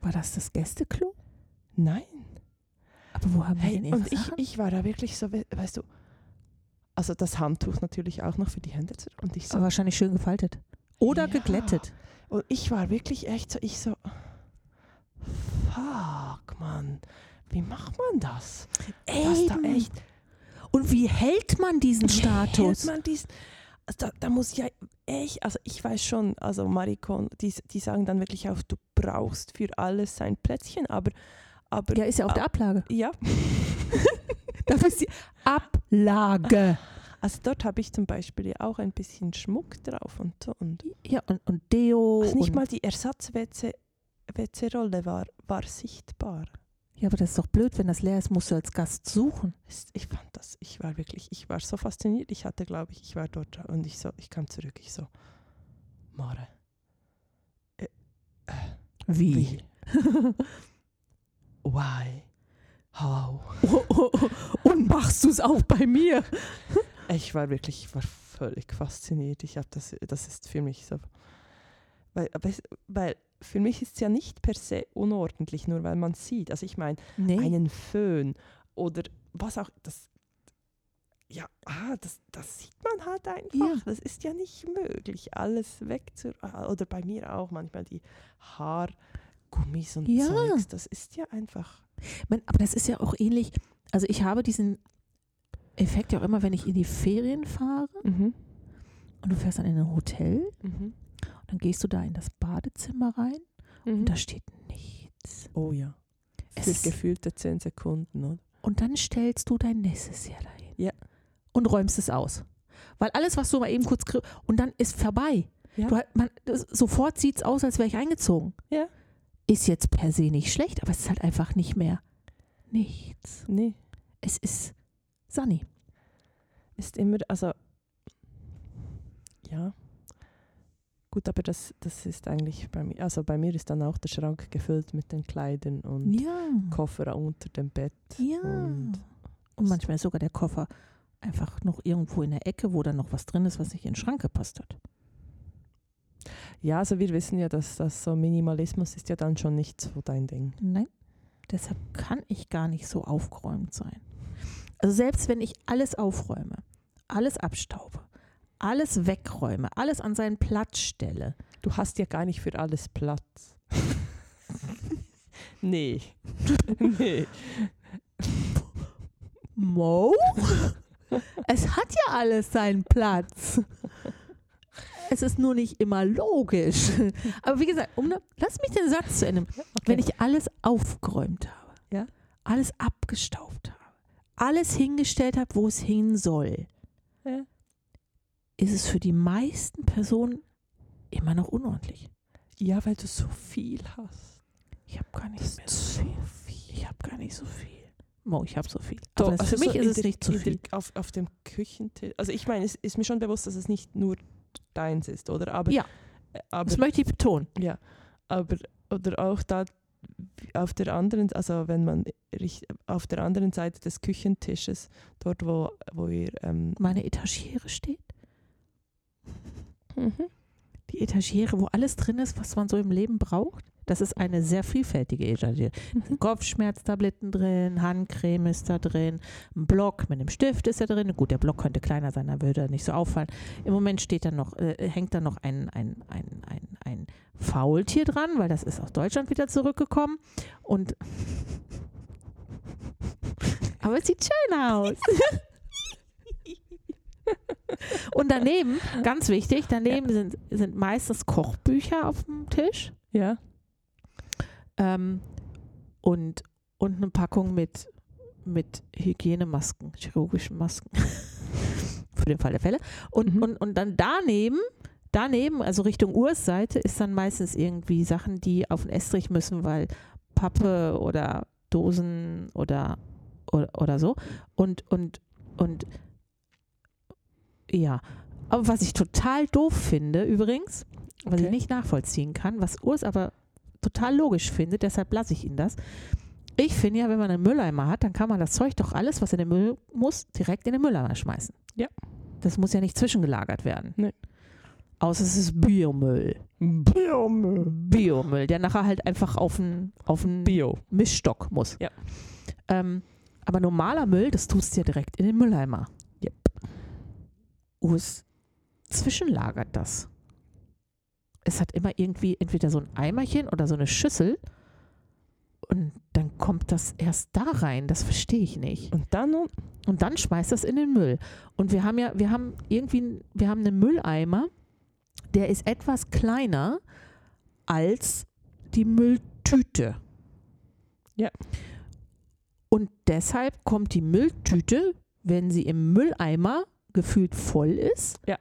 War das das Gästeklo? Nein. Aber wo haben wir Hey, denn ihre und ich, Sachen? ich war da wirklich so, we- weißt du, also das Handtuch natürlich auch noch für die Hände. zu- Und ich so, Aber wahrscheinlich schön gefaltet. Oder Ja. geglättet. und ich war wirklich echt so, ich so, fuck, Mann, wie macht man das? Dass da echt Und wie hält man diesen Wie hält Status? man dies, also da, da muss ja echt, also ich weiß schon, also Marikon, die, die sagen dann wirklich auch, du brauchst für alles sein Plätzchen, aber, aber Ja, ist ja auf der Ablage. ja, Dafür ist die Ablage. also dort habe ich zum Beispiel ja auch ein bisschen Schmuck drauf und so. Und Ja, und, und Deo. also nicht und, mal die Ersatz-WC-Rolle war, war sichtbar. ja, aber das ist doch blöd, wenn das leer ist, musst du als Gast suchen. Ich fand das, ich war wirklich, ich war so fasziniert. Ich hatte, glaube ich, ich war dort und ich so, ich kam zurück, ich so, Mare, äh, äh, wie? Why? How? und machst du es auch bei mir? Ich war wirklich, ich war völlig fasziniert. Ich habe das, das ist für mich so, weil, weil für mich ist es ja nicht per se unordentlich, nur weil man sieht. Also ich meine, Nee. einen Föhn oder was auch, das, ja, ah, das, das sieht man halt einfach. Ja. Das ist ja nicht möglich, alles wegzu, ah, oder bei mir auch manchmal die Haargummis und Ja. Zeugs, das ist ja einfach, Man, aber das ist ja auch ähnlich. Also ich habe diesen Effekt ja auch immer, wenn ich in die Ferien fahre mhm. und du fährst dann in ein Hotel Mhm. und dann gehst du da in das Badezimmer rein Mhm. und da steht nichts. oh ja, Es ist- gefühlte zehn Sekunden, oder? Und dann stellst du dein Necessaire dahin. Ja. Und räumst es aus. Weil alles, was du mal eben kurz kriegst, und dann ist vorbei. Ja. Du, man, das, sofort sieht es aus, als wäre ich eingezogen. Ja. Ist jetzt per se nicht schlecht, aber es ist halt einfach nicht mehr nichts. Nee, Es ist Sunny. ist immer, also, ja. Gut, aber das, das ist eigentlich bei mir, also bei mir ist dann auch der Schrank gefüllt mit den Kleidern und Ja. Koffer unter dem Bett. Ja. Und Und manchmal ist sogar der Koffer einfach noch irgendwo in der Ecke, wo dann noch was drin ist, was nicht in den Schrank gepasst hat. Ja, also wir wissen ja, dass das so Minimalismus ist ja dann schon nicht so dein Ding. Nein, deshalb kann ich gar nicht so aufgeräumt sein. Also selbst wenn ich alles aufräume, alles abstaube, alles wegräume, alles an seinen Platz stelle. Du hast ja gar nicht für alles Platz. nee. nee. Mo? es hat ja alles seinen Platz. Es ist nur nicht immer logisch. Aber wie gesagt, um, lass mich den Satz zu Ende. Okay. Wenn ich alles aufgeräumt habe, ja? alles abgestaubt habe, alles hingestellt habe, wo es hin soll, ja. ist es für die meisten Personen immer noch unordentlich. Ja, weil du so viel hast. Ich habe gar nicht mehr so viel. viel. Ich habe gar nicht so viel. Mo, ich habe so viel. Doch, also für mich so ist es nicht zu viel. Auf, auf dem Küchentisch. Also ich meine, es ist mir schon bewusst, dass es nicht nur deins ist, oder? Aber, ja, äh, aber, das möchte ich betonen. Ja, aber oder auch da auf der anderen, also wenn man auf der anderen Seite des Küchentisches, dort wo, wo ihr ähm meine Etagere steht. Mhm. Die Etagere, wo alles drin ist, was man so im Leben braucht. Das ist eine sehr vielfältige Etagere. Mhm. Kopfschmerztabletten drin, Handcreme ist da drin, ein Block mit einem Stift ist da drin. Gut, der Block könnte kleiner sein, dann würde er nicht so auffallen. Im Moment steht da noch, äh, hängt da noch ein, ein, ein, ein, ein Faultier dran, weil das ist aus Deutschland wieder zurückgekommen. Und aber es sieht schön aus. Und daneben, ganz wichtig, daneben ja. sind, sind meistens Kochbücher auf dem Tisch. Ja. Ähm, und, und eine Packung mit, mit Hygienemasken, chirurgischen Masken. Für den Fall der Fälle. Und, mhm. und, und dann daneben, daneben, also Richtung Ursseite, ist dann meistens irgendwie Sachen, die auf den Estrich müssen, weil Pappe oder Dosen oder, oder, oder so. Und, und, und ja. Aber was ich total doof finde, übrigens, was okay. ich nicht nachvollziehen kann, was Urs aber total logisch findet, deshalb lasse ich ihn das. Ich finde ja, wenn man einen Mülleimer hat, dann kann man das Zeug doch alles, was in den Müll muss, direkt in den Mülleimer schmeißen. Ja. Das muss ja nicht zwischengelagert werden. Nee. Außer es ist Biomüll. Biomüll. Biomüll, der nachher halt einfach auf einen auf Bio. Mischstock muss. Ja. Ähm, aber normaler Müll, das tust du ja direkt in den Mülleimer. Yep. US zwischenlagert das es hat immer irgendwie entweder so ein Eimerchen oder so eine Schüssel und dann kommt das erst da rein. Das verstehe ich nicht. Und dann und dann schmeißt das in den Müll. Und wir haben ja, wir haben irgendwie, wir haben einen Mülleimer, der ist etwas kleiner als die Mülltüte. Ja. Und deshalb kommt die Mülltüte, wenn sie im Mülleimer gefühlt voll ist, ja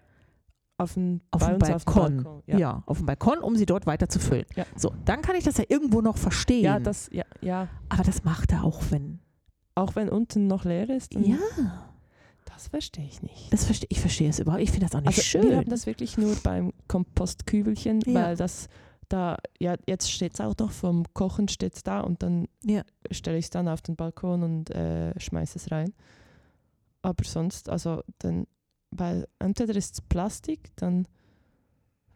auf dem, auf dem Balkon. Auf Balkon ja. ja. auf dem Balkon, um sie dort weiter zu füllen. Ja. So, dann kann ich das ja irgendwo noch verstehen. Ja, das, ja, ja. Aber das macht er auch, wenn. Auch wenn unten noch leer ist? Ja. Das verstehe ich nicht. Das verstehe, ich verstehe es überhaupt. Ich finde das auch nicht also schön. Wir haben das wirklich nur beim Kompostkübelchen, ja. weil das da, ja, jetzt steht es auch doch vom Kochen steht da und dann ja. stelle ich es dann auf den Balkon und äh, schmeiße es rein. Aber sonst, also dann weil entweder ist es Plastik, dann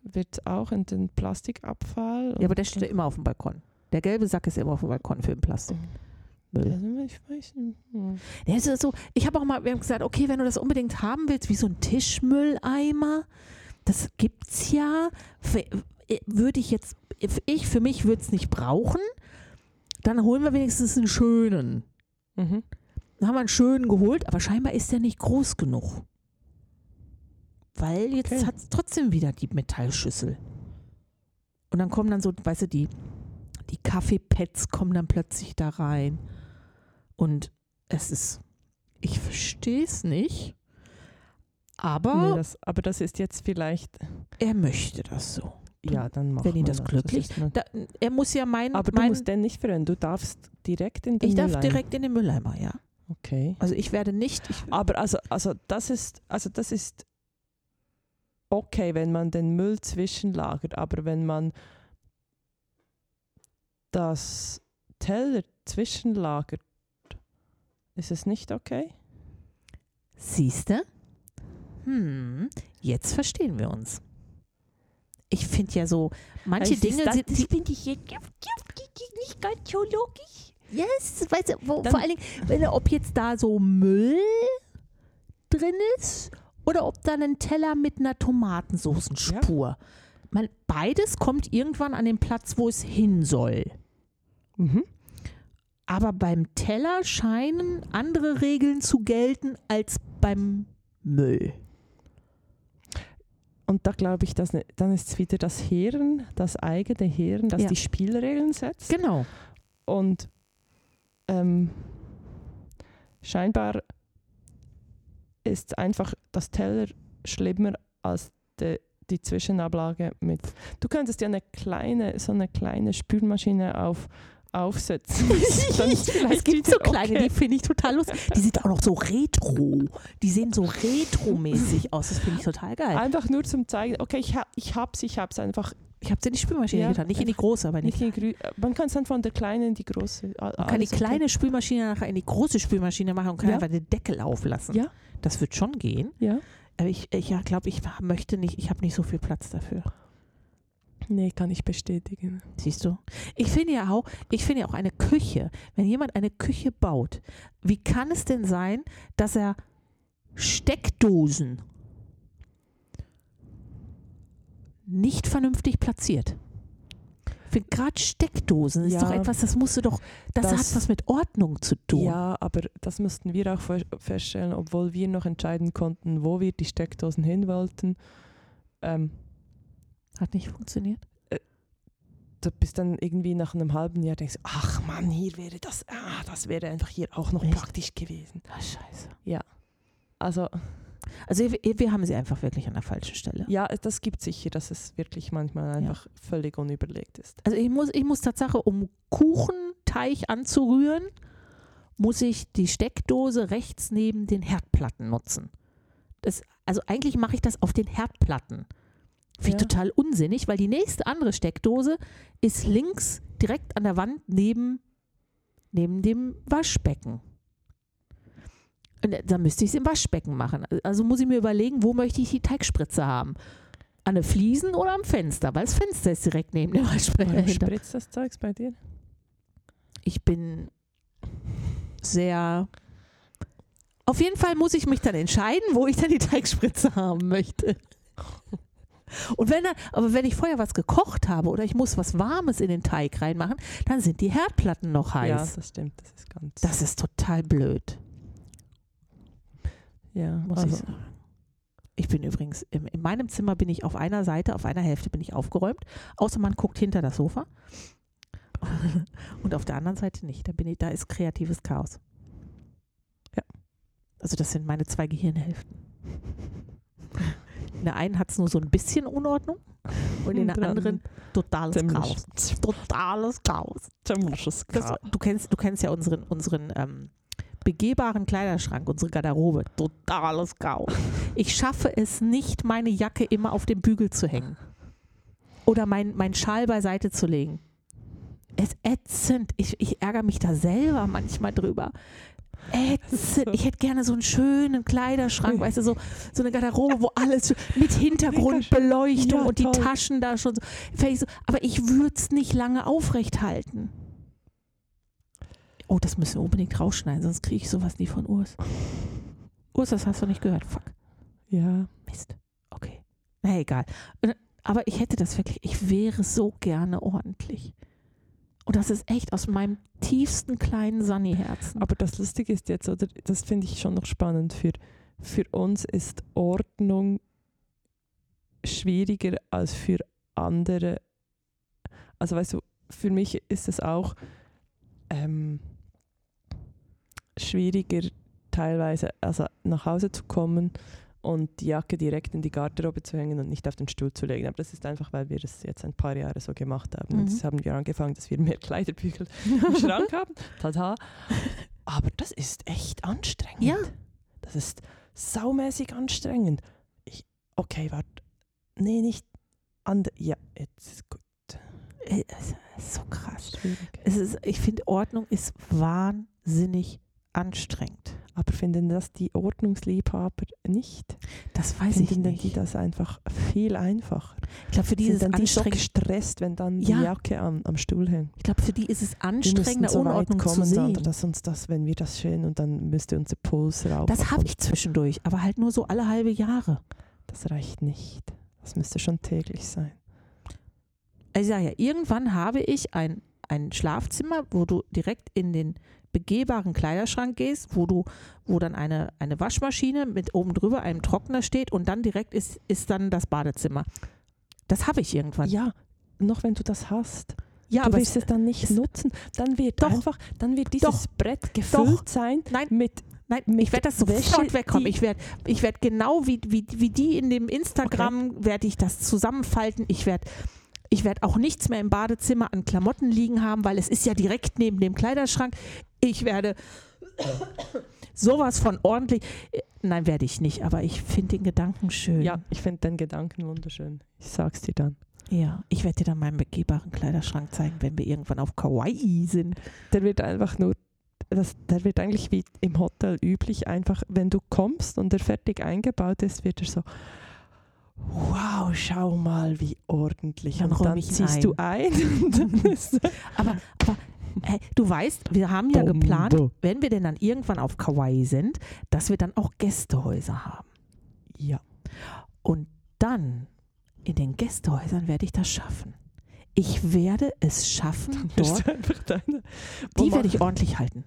wird auch in den Plastikabfall. Ja, aber der steht immer auf dem Balkon. Der gelbe Sack ist immer auf dem Balkon für den Plastik. Also ich weiß nicht. Ja, also so, ich habe auch mal wir haben gesagt, okay, wenn du das unbedingt haben willst, wie so ein Tischmülleimer, das gibt's ja. Äh, würde ich jetzt, ich für mich würde es nicht brauchen. Dann holen wir wenigstens einen schönen. Mhm. Dann haben wir einen schönen geholt, aber scheinbar ist der nicht groß genug. Weil jetzt okay. hat es trotzdem wieder die Metallschüssel. Und dann kommen dann so, weißt du, die, die Kaffeepads kommen dann plötzlich da rein. Und es ist, ich verstehe es nicht. Aber, nee, das, aber das ist jetzt vielleicht. Er möchte das so. Ja, dann machen Wenn ihn das, das glücklich. Das da, er muss ja meinen. Aber mein, du musst denn nicht verändern. Du darfst direkt in den ich Mülleimer. Ich darf direkt in den Mülleimer, ja. Okay. Also ich werde nicht. Ich aber also, also das ist, also das ist okay, wenn man den Müll zwischenlagert, aber wenn man das Teller zwischenlagert, ist es nicht okay? Siehste? Hm, jetzt verstehen wir uns. Ich finde ja so, manche ist Dinge das- sind, das finde ich jetzt nicht ganz so logisch. yes, weißt du, wo, vor allen Dingen, wenn, ob jetzt da so Müll drin ist oder ob da ein Teller mit einer Tomatensoßenspur. Man, beides kommt irgendwann an den Platz, wo es hin soll. Mhm. Aber beim Teller scheinen andere Regeln zu gelten als beim Müll. Und da glaube ich, dass, ne- dann ist es wieder das Hirn, das eigene Hirn, das Ja. die Spielregeln setzt. Genau. Und ähm, scheinbar ist einfach das Teller schlimmer als de, die Zwischenablage mit. Du könntest ja eine kleine, so eine kleine Spülmaschine auf, aufsetzen. Es gibt so kleine, okay. die finde ich total lustig. Die sind auch noch so retro. Die sehen so retro-mäßig aus. Das finde ich total geil. Einfach nur zum zeigen, okay, ich, ha, ich hab's, ich hab's einfach Ich habe es in die Spülmaschine Ja, getan. Nicht in die große, aber nicht. nicht in grü Man kann es dann von der kleinen in die große. Man kann die alles okay. kleine Spülmaschine nachher in die große Spülmaschine machen und kann Ja. einfach den Deckel auflassen. Ja. Das wird schon gehen. Ja. Aber ich, ich ja, glaube, ich möchte nicht, ich habe nicht so viel Platz dafür. Nee, kann ich bestätigen. Siehst du? Ich finde ja auch, ich finde ja auch eine Küche, wenn jemand eine Küche baut, wie kann es denn sein, dass er Steckdosen nicht vernünftig platziert? Gerade Steckdosen ist Ja. doch etwas, das musst du doch, das, Das- hat was mit Ordnung zu tun. Ja, aber das mussten wir auch fe- feststellen, obwohl wir noch entscheiden konnten, wo wir die Steckdosen hin wollten. Ähm, Hat nicht funktioniert. du bist dann irgendwie nach einem halben Jahr denkst, ach Mann, hier wäre das, ah, das wäre einfach hier auch noch Echt? praktisch gewesen. Ah, scheiße. Also Also wir, haben sie einfach wirklich an der falschen Stelle. ja, das gibt sicher, dass es wirklich manchmal einfach völlig unüberlegt ist. Also ich muss, ich muss Tatsache, um Kuchenteig anzurühren, muss ich die Steckdose rechts neben den Herdplatten nutzen. Das, also eigentlich mache ich das auf den Herdplatten. Finde ich Ja. total unsinnig, weil die nächste andere Steckdose ist links direkt an der Wand neben, neben dem Waschbecken. Und da müsste ich es im Waschbecken machen. Also muss ich mir überlegen, wo möchte ich die Teigspritze haben? An den Fliesen oder am Fenster? Weil das Fenster ist direkt neben dem Waschbecken. Warum spritzt das Zeugs bei dir? ich bin sehr. Auf jeden Fall muss ich mich dann entscheiden, wo ich dann die Teigspritze haben möchte. Und wenn dann, aber wenn ich vorher was gekocht habe oder ich muss was Warmes in den Teig reinmachen, dann sind die Herdplatten noch Ja, heiß. das stimmt, das ist ganz. Das ist total blöd, ja, muss also, ich sagen. Ich bin übrigens, im, in meinem Zimmer bin ich auf einer Seite, auf einer Hälfte bin ich aufgeräumt, außer man guckt hinter das Sofa. Und auf der anderen Seite nicht. Da, bin ich, da ist kreatives Chaos. Ja. Also das sind meine zwei Gehirnhälften. In der einen hat es nur so ein bisschen Unordnung und in der anderen totales Ziemlich. Chaos. Totales Chaos. ziemliches Das, Chaos. du, kennst, du kennst ja unseren, unseren ähm, begehbaren Kleiderschrank, unsere Garderobe. Totales Chaos. Ich schaffe es nicht, meine Jacke immer auf dem Bügel zu hängen. Oder mein, mein Schal beiseite zu legen. Es ätzend. Ich, ich ärgere mich da selber manchmal drüber. Ätzend. Ich hätte gerne so einen schönen Kleiderschrank, weißt du, so, so eine Garderobe, wo alles mit Hintergrundbeleuchtung Ja, und die. Taschen da schon so. Aber ich würde es nicht lange aufrecht halten. Oh, das müssen wir unbedingt rausschneiden, sonst kriege ich sowas nie von Urs. Urs, das hast du nicht gehört. Fuck. Ja, Mist. Okay. Na egal. Äh, Aber ich hätte das wirklich, ich wäre so gerne ordentlich. Und das ist echt aus meinem tiefsten kleinen Sunny-Herzen. aber das Lustige ist jetzt, oder das finde ich schon noch spannend, für, für uns ist Ordnung schwieriger als für andere. Also weißt du, für mich ist es auch ähm, schwieriger teilweise, also nach Hause zu kommen und die Jacke direkt in die Garderobe zu hängen und nicht auf den Stuhl zu legen. Aber das ist einfach, weil wir das jetzt ein paar Jahre so gemacht haben. Mhm. Jetzt haben wir angefangen, dass wir mehr Kleiderbügel im Schrank haben. Tada. Aber das ist echt anstrengend. Ja. Das ist saumäßig anstrengend. Ich, okay, warte. Nee, nicht an der, Ja, jetzt ist gut. Äh, Es ist so krass. Schwierig. Es ist, ich finde, Ordnung ist wahnsinnig anstrengend. Aber finden das die Ordnungsliebhaber nicht? Das weiß ich Finden denn nicht. die das einfach viel einfacher? Ich glaube, für die ist Sind es dann die so anstrengend. gestresst, wenn dann Ja. die Jacke am, am Stuhl hängt? Ich glaube, für die ist es anstrengender, so weit Unordnung zu kommen, sehen. Sandra, dass uns das, wenn wir das schön und dann müsste unser Puls rauf. Das habe ich zwischendurch, aber halt nur so alle halbe Jahre. Das reicht nicht. Das müsste schon täglich sein. Also ich sage ja, irgendwann habe ich ein, ein Schlafzimmer, wo du direkt in den begehbaren Kleiderschrank gehst, wo du, wo dann eine, eine Waschmaschine mit oben drüber einem Trockner steht und dann direkt ist, ist dann das Badezimmer. Das habe ich irgendwann. Ja, noch wenn du das hast. Ja, du aber wirst es dann nicht nutzen. Dann wird Doch. einfach, dann wird dieses Doch. Brett gefüllt sein Nein. mit Nein, ich werde das sofort wegkommen. Ich werde ich werd genau wie, wie, wie die in dem Instagram, werde ich das zusammenfalten. Ich werde ich werd auch nichts mehr im Badezimmer an Klamotten liegen haben, weil es ist ja direkt neben dem Kleiderschrank. Ich werde sowas von ordentlich. Nein, werde ich nicht, aber ich finde den Gedanken schön. Ja, ich finde den Gedanken wunderschön. Ich sag's dir dann. ja. Ich werde dir dann meinen begehbaren Kleiderschrank zeigen, wenn wir irgendwann auf Kauai sind. Der wird einfach nur, das, der wird eigentlich wie im Hotel üblich, einfach, wenn du kommst und er fertig eingebaut ist, wird er so, wow, schau mal, wie ordentlich. Dann und dann ziehst du ein. dann ist Aber, aber hey, du weißt, wir haben ja geplant, wenn wir denn dann irgendwann auf Kauai sind, dass wir dann auch Gästehäuser haben. ja, Und dann in den Gästehäusern werde ich das schaffen. Ich werde es schaffen, dort, die werde ich ordentlich halten.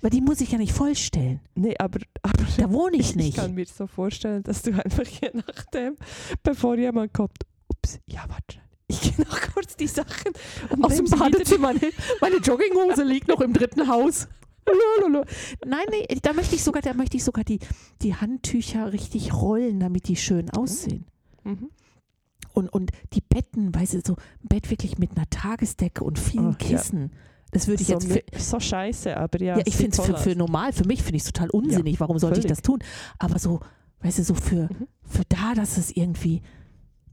Weil die muss ich ja nicht vollstellen. Nee, aber, aber Da wohne ich Ich nicht. kann mir so vorstellen, dass du einfach je nachdem, bevor jemand kommt, ups, ja, warte, ich gehe noch kurz die Sachen Aus dem Badezimmer. Meine Jogginghose liegt noch im dritten Haus. Lololo. Nein, nee, da möchte ich sogar, da möchte ich sogar die, die Handtücher richtig rollen, damit die schön aussehen. Mhm. Und, und die Betten, weißt du, so ein Bett wirklich mit einer Tagesdecke und vielen Ach, ja. Das würde ich so, jetzt für, so scheiße, aber ja. ja, ich finde es für, für normal, für mich finde ich es total unsinnig. Warum sollte ich völlig. das tun? Aber so, weißt du, so für, Mhm. für da, dass es irgendwie,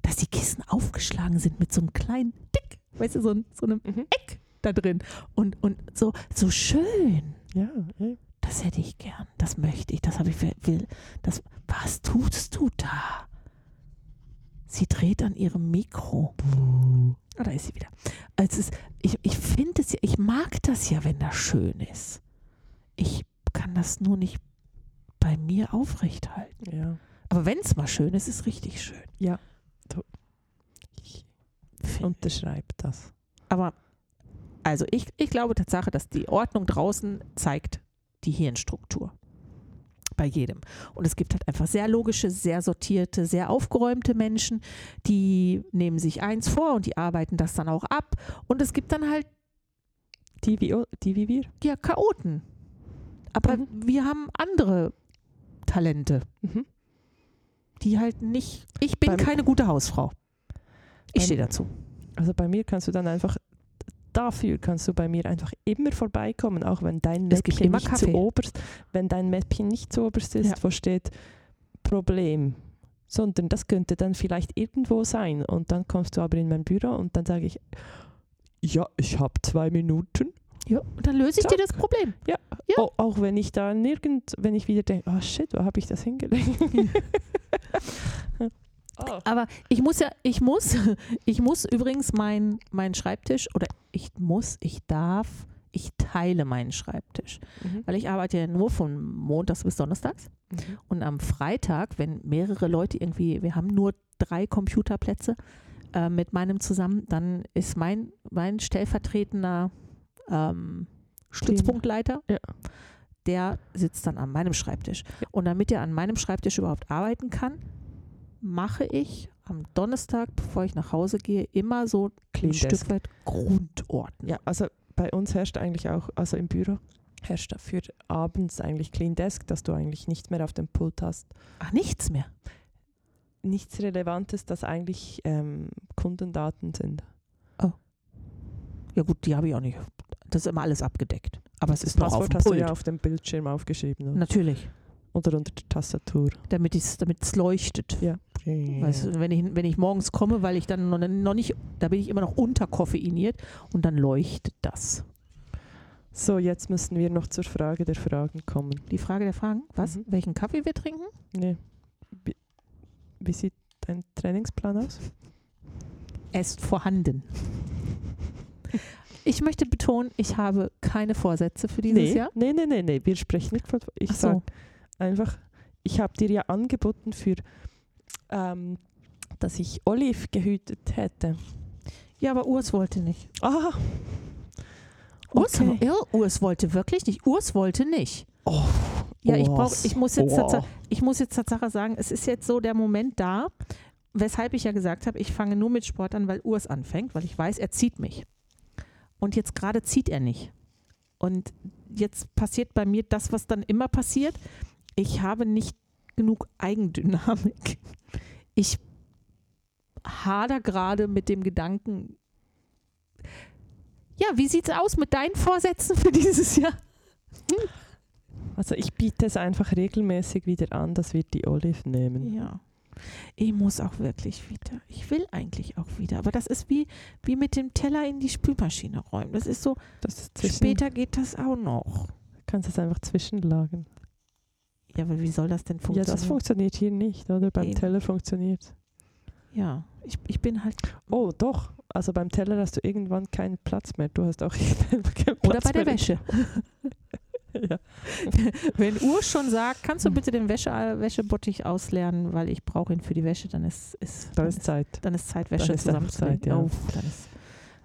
dass die Kissen aufgeschlagen sind mit so einem kleinen Dick, weißt du, so, ein, so einem Mhm. Eck da drin. Und, und so, so schön. Ja, ja. Das hätte ich gern. Das möchte ich. Das habe ich will. will- Das, was tust du da? Sie dreht an ihrem Mikro. Ah, da ist sie wieder. Also ist, ich ich finde es ja, ich mag das ja, wenn das schön ist. Ich kann das nur nicht bei mir aufrechthalten. ja. Aber wenn es mal schön ist, ist es richtig schön. Ich Find- unterschreibe das. Aber also ich, ich glaube Tatsache, dass die Ordnung draußen zeigt die Hirnstruktur. Bei jedem. Und es gibt halt einfach sehr logische, sehr sortierte, sehr aufgeräumte Menschen, die nehmen sich eins vor und die arbeiten das dann auch ab. Und es gibt dann halt Die wie, die wie wir. ja Chaoten. Aber Mhm. wir haben andere Talente, Mhm. die halt nicht. Ich bin Beim- keine gute Hausfrau. Ich stehe dazu. Also bei mir kannst du dann einfach, dafür kannst du bei mir einfach immer vorbeikommen, auch wenn dein Mäppchen nicht Kaffee. zu oberst, wenn dein Mäppchen nicht zu oberst ist, Ja. wo steht Problem, sondern das könnte dann vielleicht irgendwo sein und dann kommst du aber in mein Büro und dann sage ich, ja, ich habe zwei Minuten, Ja, und dann löse ich dir das Problem. Ja. Au- auch wenn ich da nirgend, wenn ich wieder denke, oh shit, wo habe ich das hingelegt? oh. Aber ich muss ja, ich muss, ich muss übrigens meinen mein Schreibtisch oder ich muss, ich darf, ich teile meinen Schreibtisch. Mhm. Weil ich arbeite ja nur von Montags bis Donnerstags. Mhm. Und am Freitag, wenn mehrere Leute irgendwie, wir haben nur drei Computerplätze äh, mit meinem zusammen, dann ist mein, mein stellvertretender ähm, Stützpunktleiter, Ja. der sitzt dann an meinem Schreibtisch. Und damit er an meinem Schreibtisch überhaupt arbeiten kann, mache ich am Donnerstag, bevor ich nach Hause gehe, immer so Clean ein Desk. Stück weit Grundordnung. Ja, also bei uns herrscht eigentlich auch, also im Büro herrscht dafür abends eigentlich Clean Desk, dass du eigentlich nichts mehr auf dem Pult hast. Ach, nichts mehr. Nichts Relevantes, das eigentlich ähm, Kundendaten sind. Ja gut, die habe ich auch nicht. Das ist immer alles abgedeckt. Aber es das ist noch auf dem hast Pult. du ja auf dem Bildschirm aufgeschrieben oder, Natürlich, oder unter der Tastatur. damit es damit leuchtet. Ja. Weißt wenn ich, wenn ich morgens komme, weil ich dann noch, nicht, da bin ich immer noch unterkoffeiniert und dann leuchtet das. So, jetzt müssen wir noch zur Frage der Fragen kommen. Die Frage der Fragen. Was? Mhm. Welchen Kaffee wir trinken? Nee. Wie, wie sieht dein Trainingsplan aus? Er ist vorhanden. Ich möchte betonen, ich habe keine Vorsätze für dieses nee, Jahr. nee, nee, nee, nee, wir sprechen nicht von. Ich Ach so. sage einfach, ich habe dir ja angeboten für, ähm, dass ich Olive gehütet hätte. Ja, aber Urs wollte nicht. Ah, Urs, Okay. ja, Urs wollte wirklich nicht. Urs wollte nicht. oh, Ja, ich, brauch, ich, muss jetzt oh. Ich muss jetzt Tatsache sagen, es ist jetzt so der Moment da, weshalb ich ja gesagt habe, ich fange nur mit Sport an, weil Urs anfängt, weil ich weiß, er zieht mich. Und jetzt gerade zieht er nicht. Und jetzt passiert bei mir das, was dann immer passiert. Ich habe nicht genug Eigendynamik. Ich hader gerade mit dem Gedanken, ja, wie sieht's aus mit deinen Vorsätzen für dieses Jahr? Also ich biete es einfach regelmäßig wieder an, dass wir die Olive nehmen. Ja. Ich muss auch wirklich wieder. Ich will eigentlich auch wieder. Aber das ist wie, wie mit dem Teller in die Spülmaschine räumen. Das ist so, Das ist später geht das auch noch. kannst es einfach zwischenlagern. Ja, aber wie soll das denn Ja, funktionieren? das funktioniert hier nicht, oder? Beim Eben. Teller funktioniert Ja, ich, ich bin halt. Oh, doch. Also beim Teller hast du irgendwann keinen Platz mehr. Du hast auch keinen Platz Oder bei der mehr. Wäsche. ja. Wenn Urs schon sagt, kannst du bitte den Wäsche, Wäschebottich auslernen, weil ich brauche ihn für die Wäsche, dann ist, ist, Da ist Zeit. dann ist Zeit, Wäsche dann zusammenzulegen. Zeit, ja. Oh, dann ist,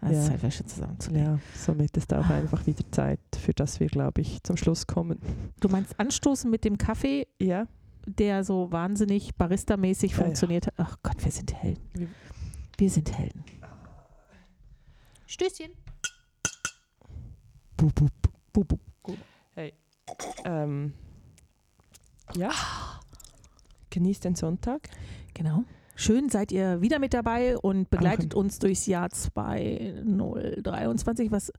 ist Ja. Wäsche zusammenzulegen. Ja, somit ist auch einfach wieder Zeit, für das wir, glaube ich, zum Schluss kommen. Du meinst anstoßen mit dem Kaffee, Ja, der so wahnsinnig barista-mäßig Ja, ja. funktioniert hat. Ach Gott, wir sind Helden. Wir- Wir sind Helden. Stößchen. Bup, bup, bup, bup. Hey. Ähm, ja. Genießt den Sonntag. Genau. Schön seid ihr wieder mit dabei und begleitet uns durchs Jahr 2023, was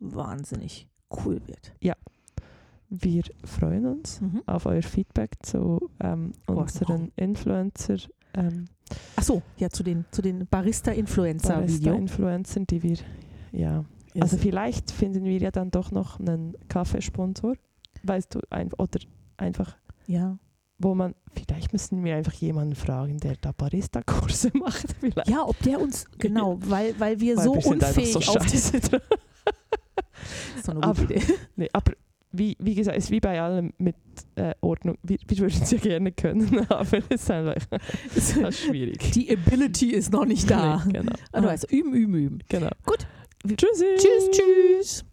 wahnsinnig cool wird. Wir freuen uns Mhm. auf euer Feedback zu ähm, Oh, unseren Influencer, ähm, Ach so, ja, zu den, zu den Barista-Influencer-Video. Barista-Influencern, die wir, ja, also vielleicht finden wir ja dann doch noch einen Kaffeesponsor, weißt du, ein, oder einfach, ja. Wo man, vielleicht müssen wir einfach jemanden fragen, der da Barista-Kurse macht. Vielleicht. ja, ob der uns, genau, weil, weil wir Weil so wir unfähig so auf. Das ist doch eine Aber- gute Idee. Nee, aber wie, wie gesagt, es ist wie bei allem mit äh, Ordnung. Wir, wir würden es ja gerne können, aber es ist einfach ist schwierig. Die Ability ist noch nicht da. Nee, genau. Also, also üben, üben, üben. genau. Gut. Tschüssi. Tschüss, tschüss.